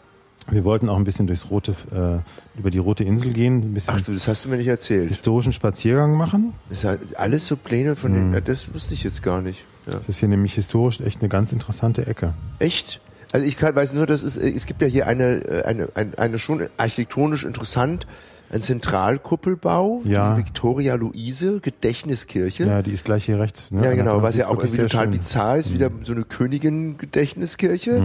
Speaker 2: Wir wollten auch ein bisschen durchs rote, äh, über die rote Insel gehen, ein bisschen
Speaker 1: Ach so, das hast du mir nicht erzählt.
Speaker 2: historischen Spaziergang machen.
Speaker 1: Das ist halt alles so Pläne von
Speaker 2: Mhm.
Speaker 1: den, das wusste ich jetzt gar nicht. Ja.
Speaker 2: Das ist hier nämlich historisch echt eine ganz interessante Ecke.
Speaker 1: Echt? Also ich kann, weiß nur, dass es, es gibt ja hier eine, äh, eine, eine, eine schon architektonisch interessant, ein Zentralkuppelbau,
Speaker 2: Ja.
Speaker 1: die Victoria Luise Gedächtniskirche.
Speaker 2: Ja, die ist gleich hier rechts. Ne?
Speaker 1: Ja, genau, was ja auch irgendwie total
Speaker 2: schön. Mhm.
Speaker 1: bizarr ist, wieder so eine Königin-Gedächtniskirche.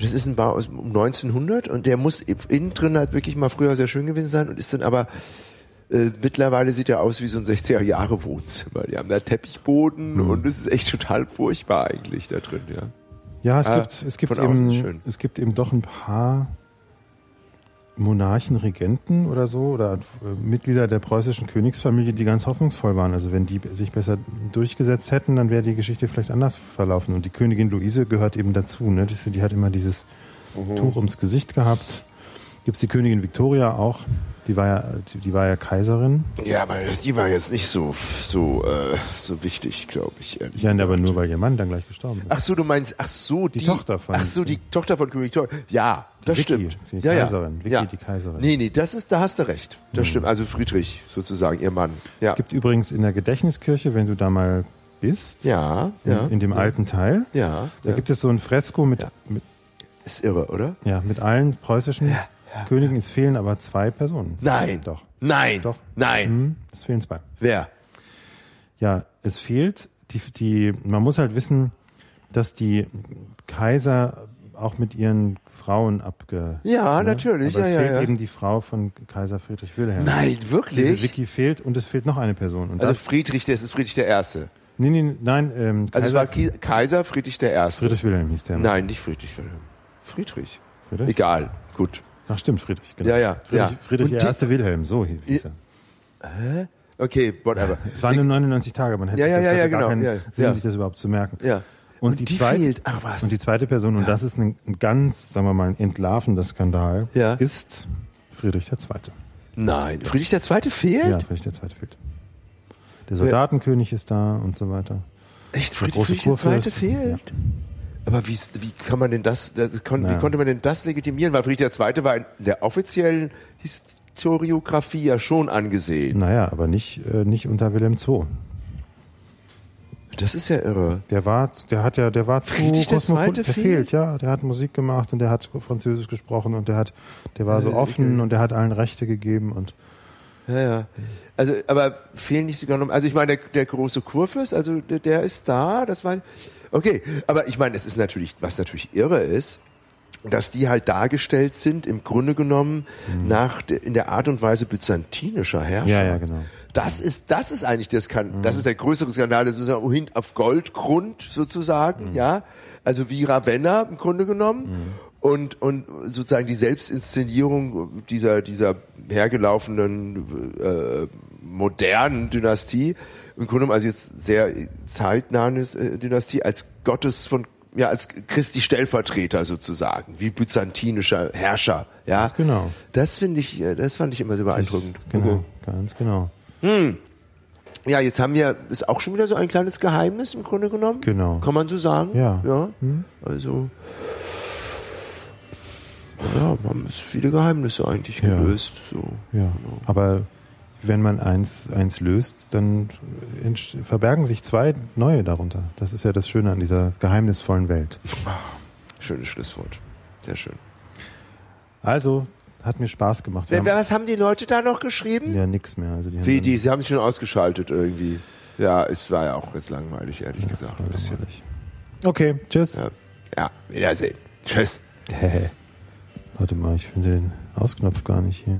Speaker 1: Das ist ein Bau aus um 1900 und der muss innen drin halt wirklich mal früher sehr schön gewesen sein und ist dann aber äh, mittlerweile sieht er aus wie so ein 60er Jahre Wohnzimmer. Die haben da Teppichboden
Speaker 2: Mhm.
Speaker 1: und es ist echt total furchtbar eigentlich da drin, ja.
Speaker 2: Ja, es
Speaker 1: Ah,
Speaker 2: gibt, es gibt eben, es gibt eben doch ein paar Monarchen, Regenten oder so oder äh, Mitglieder der preußischen Königsfamilie, die ganz hoffnungsvoll waren. Also wenn die sich besser durchgesetzt hätten, dann wäre die Geschichte vielleicht anders verlaufen. Und die Königin Luise gehört eben dazu. Ne? Die, die hat immer dieses
Speaker 1: Mhm.
Speaker 2: Tuch ums Gesicht gehabt. Gibt's die Königin Victoria auch. Die war ja, die, die war ja Kaiserin.
Speaker 1: Ja, aber die war jetzt nicht so so äh, so wichtig, glaube ich. Ehrlich
Speaker 2: Ja,
Speaker 1: gesagt.
Speaker 2: aber nur weil ihr Mann dann gleich gestorben ist.
Speaker 1: Ach so, du meinst, ach so, die,
Speaker 2: Tochter von-
Speaker 1: Ach so, die Tochter von König Victoria. Ja, das
Speaker 2: Vicky,
Speaker 1: stimmt.
Speaker 2: die
Speaker 1: ja, ja.
Speaker 2: Kaiserin, Vicky,
Speaker 1: ja.
Speaker 2: die Kaiserin.
Speaker 1: Nee, nee, das ist, da hast du recht. Das stimmt. Also Friedrich sozusagen, ihr Mann. Ja.
Speaker 2: Es gibt übrigens in der Gedächtniskirche, wenn du da mal bist,
Speaker 1: ja,
Speaker 2: in,
Speaker 1: ja.
Speaker 2: in dem alten Teil,
Speaker 1: ja,
Speaker 2: da
Speaker 1: ja.
Speaker 2: gibt es so ein Fresko mit,
Speaker 1: Ja.
Speaker 2: mit,
Speaker 1: ist irre, oder?
Speaker 2: ja, mit allen preußischen Königen. Es fehlen aber zwei Personen.
Speaker 1: Nein.
Speaker 2: Doch.
Speaker 1: Nein.
Speaker 2: Doch.
Speaker 1: Nein.
Speaker 2: Hm, es fehlen zwei.
Speaker 1: Wer?
Speaker 2: Ja, es fehlt, die, die, man muss halt wissen, dass die Kaiser auch mit ihren Frauen abge...
Speaker 1: Ja, natürlich,
Speaker 2: Aber
Speaker 1: ja,
Speaker 2: es
Speaker 1: ja,
Speaker 2: fehlt
Speaker 1: ja.
Speaker 2: eben die Frau von Kaiser Friedrich Wilhelm.
Speaker 1: Nein,
Speaker 2: Diese
Speaker 1: wirklich?
Speaker 2: Vicky fehlt und es fehlt noch eine Person. Und
Speaker 1: Also Friedrich, das ist Friedrich der Erste.
Speaker 2: nee, nee, nein, ähm,
Speaker 1: Also es war Kaiser Friedrich der Erste.
Speaker 2: Friedrich Wilhelm hieß der.
Speaker 1: Nein, nicht Friedrich Wilhelm. Friedrich.
Speaker 2: Friedrich?
Speaker 1: Egal. Gut.
Speaker 2: Ach stimmt, Friedrich. Genau.
Speaker 1: Ja, ja,
Speaker 2: Friedrich,
Speaker 1: ja.
Speaker 2: Friedrich der erste Wilhelm, so hieß hieß er.
Speaker 1: Okay, whatever.
Speaker 2: Es waren nur 99 Tage, man hätte
Speaker 1: Ja,
Speaker 2: sich
Speaker 1: ja,
Speaker 2: das
Speaker 1: ja, ja, genau,
Speaker 2: keinen
Speaker 1: ja,
Speaker 2: Sinn,
Speaker 1: ja.
Speaker 2: sich das überhaupt zu merken.
Speaker 1: Ja.
Speaker 2: Und,
Speaker 1: Und
Speaker 2: die,
Speaker 1: die
Speaker 2: zweite,
Speaker 1: fehlt. Ach, was?
Speaker 2: Und die zweite Person, und das ist ein, ein ganz, sagen wir mal, ein entlarvender Skandal,
Speaker 1: Ja.
Speaker 2: ist Friedrich der Zweite.
Speaker 1: Nein. Friedrich der Zweite fehlt?
Speaker 2: Ja, Friedrich der Zweite fehlt. Der Soldatenkönig ist da und so weiter.
Speaker 1: Echt? Friedrich, Friedrich der Zweite fehlt? Aber wie, wie kann man denn das, das kon,
Speaker 2: Naja.
Speaker 1: wie konnte man denn das legitimieren? Weil Friedrich Zweite war in der offiziellen Historiografie ja schon angesehen.
Speaker 2: Naja, aber nicht, äh, nicht unter Wilhelm II.
Speaker 1: Das ist ja irre.
Speaker 2: Der war, der hat ja, der war zu
Speaker 1: Friedrich der
Speaker 2: kosmopolitisch.
Speaker 1: Zweite
Speaker 2: Der
Speaker 1: fehlt?
Speaker 2: fehlt, ja. Der hat Musik gemacht und der hat Französisch gesprochen und der hat, der war so offen und der hat allen Rechte gegeben und
Speaker 1: Ja, ja. Also, aber fehlen nicht sogar noch, also ich meine, der, der große Kurfürst, also der, der ist da, das war, okay. Aber ich meine, es ist natürlich, was natürlich irre ist, dass die halt dargestellt sind, im Grunde genommen, nach, de, in der Art und Weise byzantinischer Herrscher.
Speaker 2: Ja, ja, genau.
Speaker 1: Das ist, das ist eigentlich der Skandal, das ist der größere Skandal, das ist auf Goldgrund sozusagen, ja. Also wie Ravenna im Grunde genommen. Und, und sozusagen die Selbstinszenierung dieser, dieser hergelaufenen, äh, modernen Dynastie, im Grunde genommen also jetzt sehr zeitnahe äh, Dynastie, als Gottes von, ja, als Christi Stellvertreter sozusagen, wie byzantinischer Herrscher, ja.
Speaker 2: Ganz genau.
Speaker 1: Das finde ich, äh, das fand ich immer sehr beeindruckend.
Speaker 2: Genau,
Speaker 1: Mhm.
Speaker 2: ganz genau.
Speaker 1: Ja, jetzt haben wir, ist auch schon wieder so ein kleines Geheimnis im Grunde genommen.
Speaker 2: Genau.
Speaker 1: Kann man so sagen?
Speaker 2: Ja.
Speaker 1: Ja. Also. Ja, haben jetzt viele Geheimnisse eigentlich
Speaker 2: Ja.
Speaker 1: gelöst. So.
Speaker 2: Ja, aber wenn man eins, eins löst, dann verbergen sich zwei neue darunter. Das ist ja das Schöne an dieser geheimnisvollen Welt.
Speaker 1: Schönes Schlusswort. Sehr schön.
Speaker 2: Also, hat mir Spaß gemacht. Haben
Speaker 1: was haben die Leute da noch geschrieben?
Speaker 2: ja nix mehr. Also die
Speaker 1: Wie, die, sie haben sich schon ausgeschaltet irgendwie. Ja, es war ja auch jetzt langweilig, ehrlich
Speaker 2: das
Speaker 1: gesagt. Ein bisschen.
Speaker 2: Okay, tschüss.
Speaker 1: Ja. ja, Wiedersehen. Tschüss.
Speaker 2: Warte mal, ich finde den Ausknopf gar nicht hier.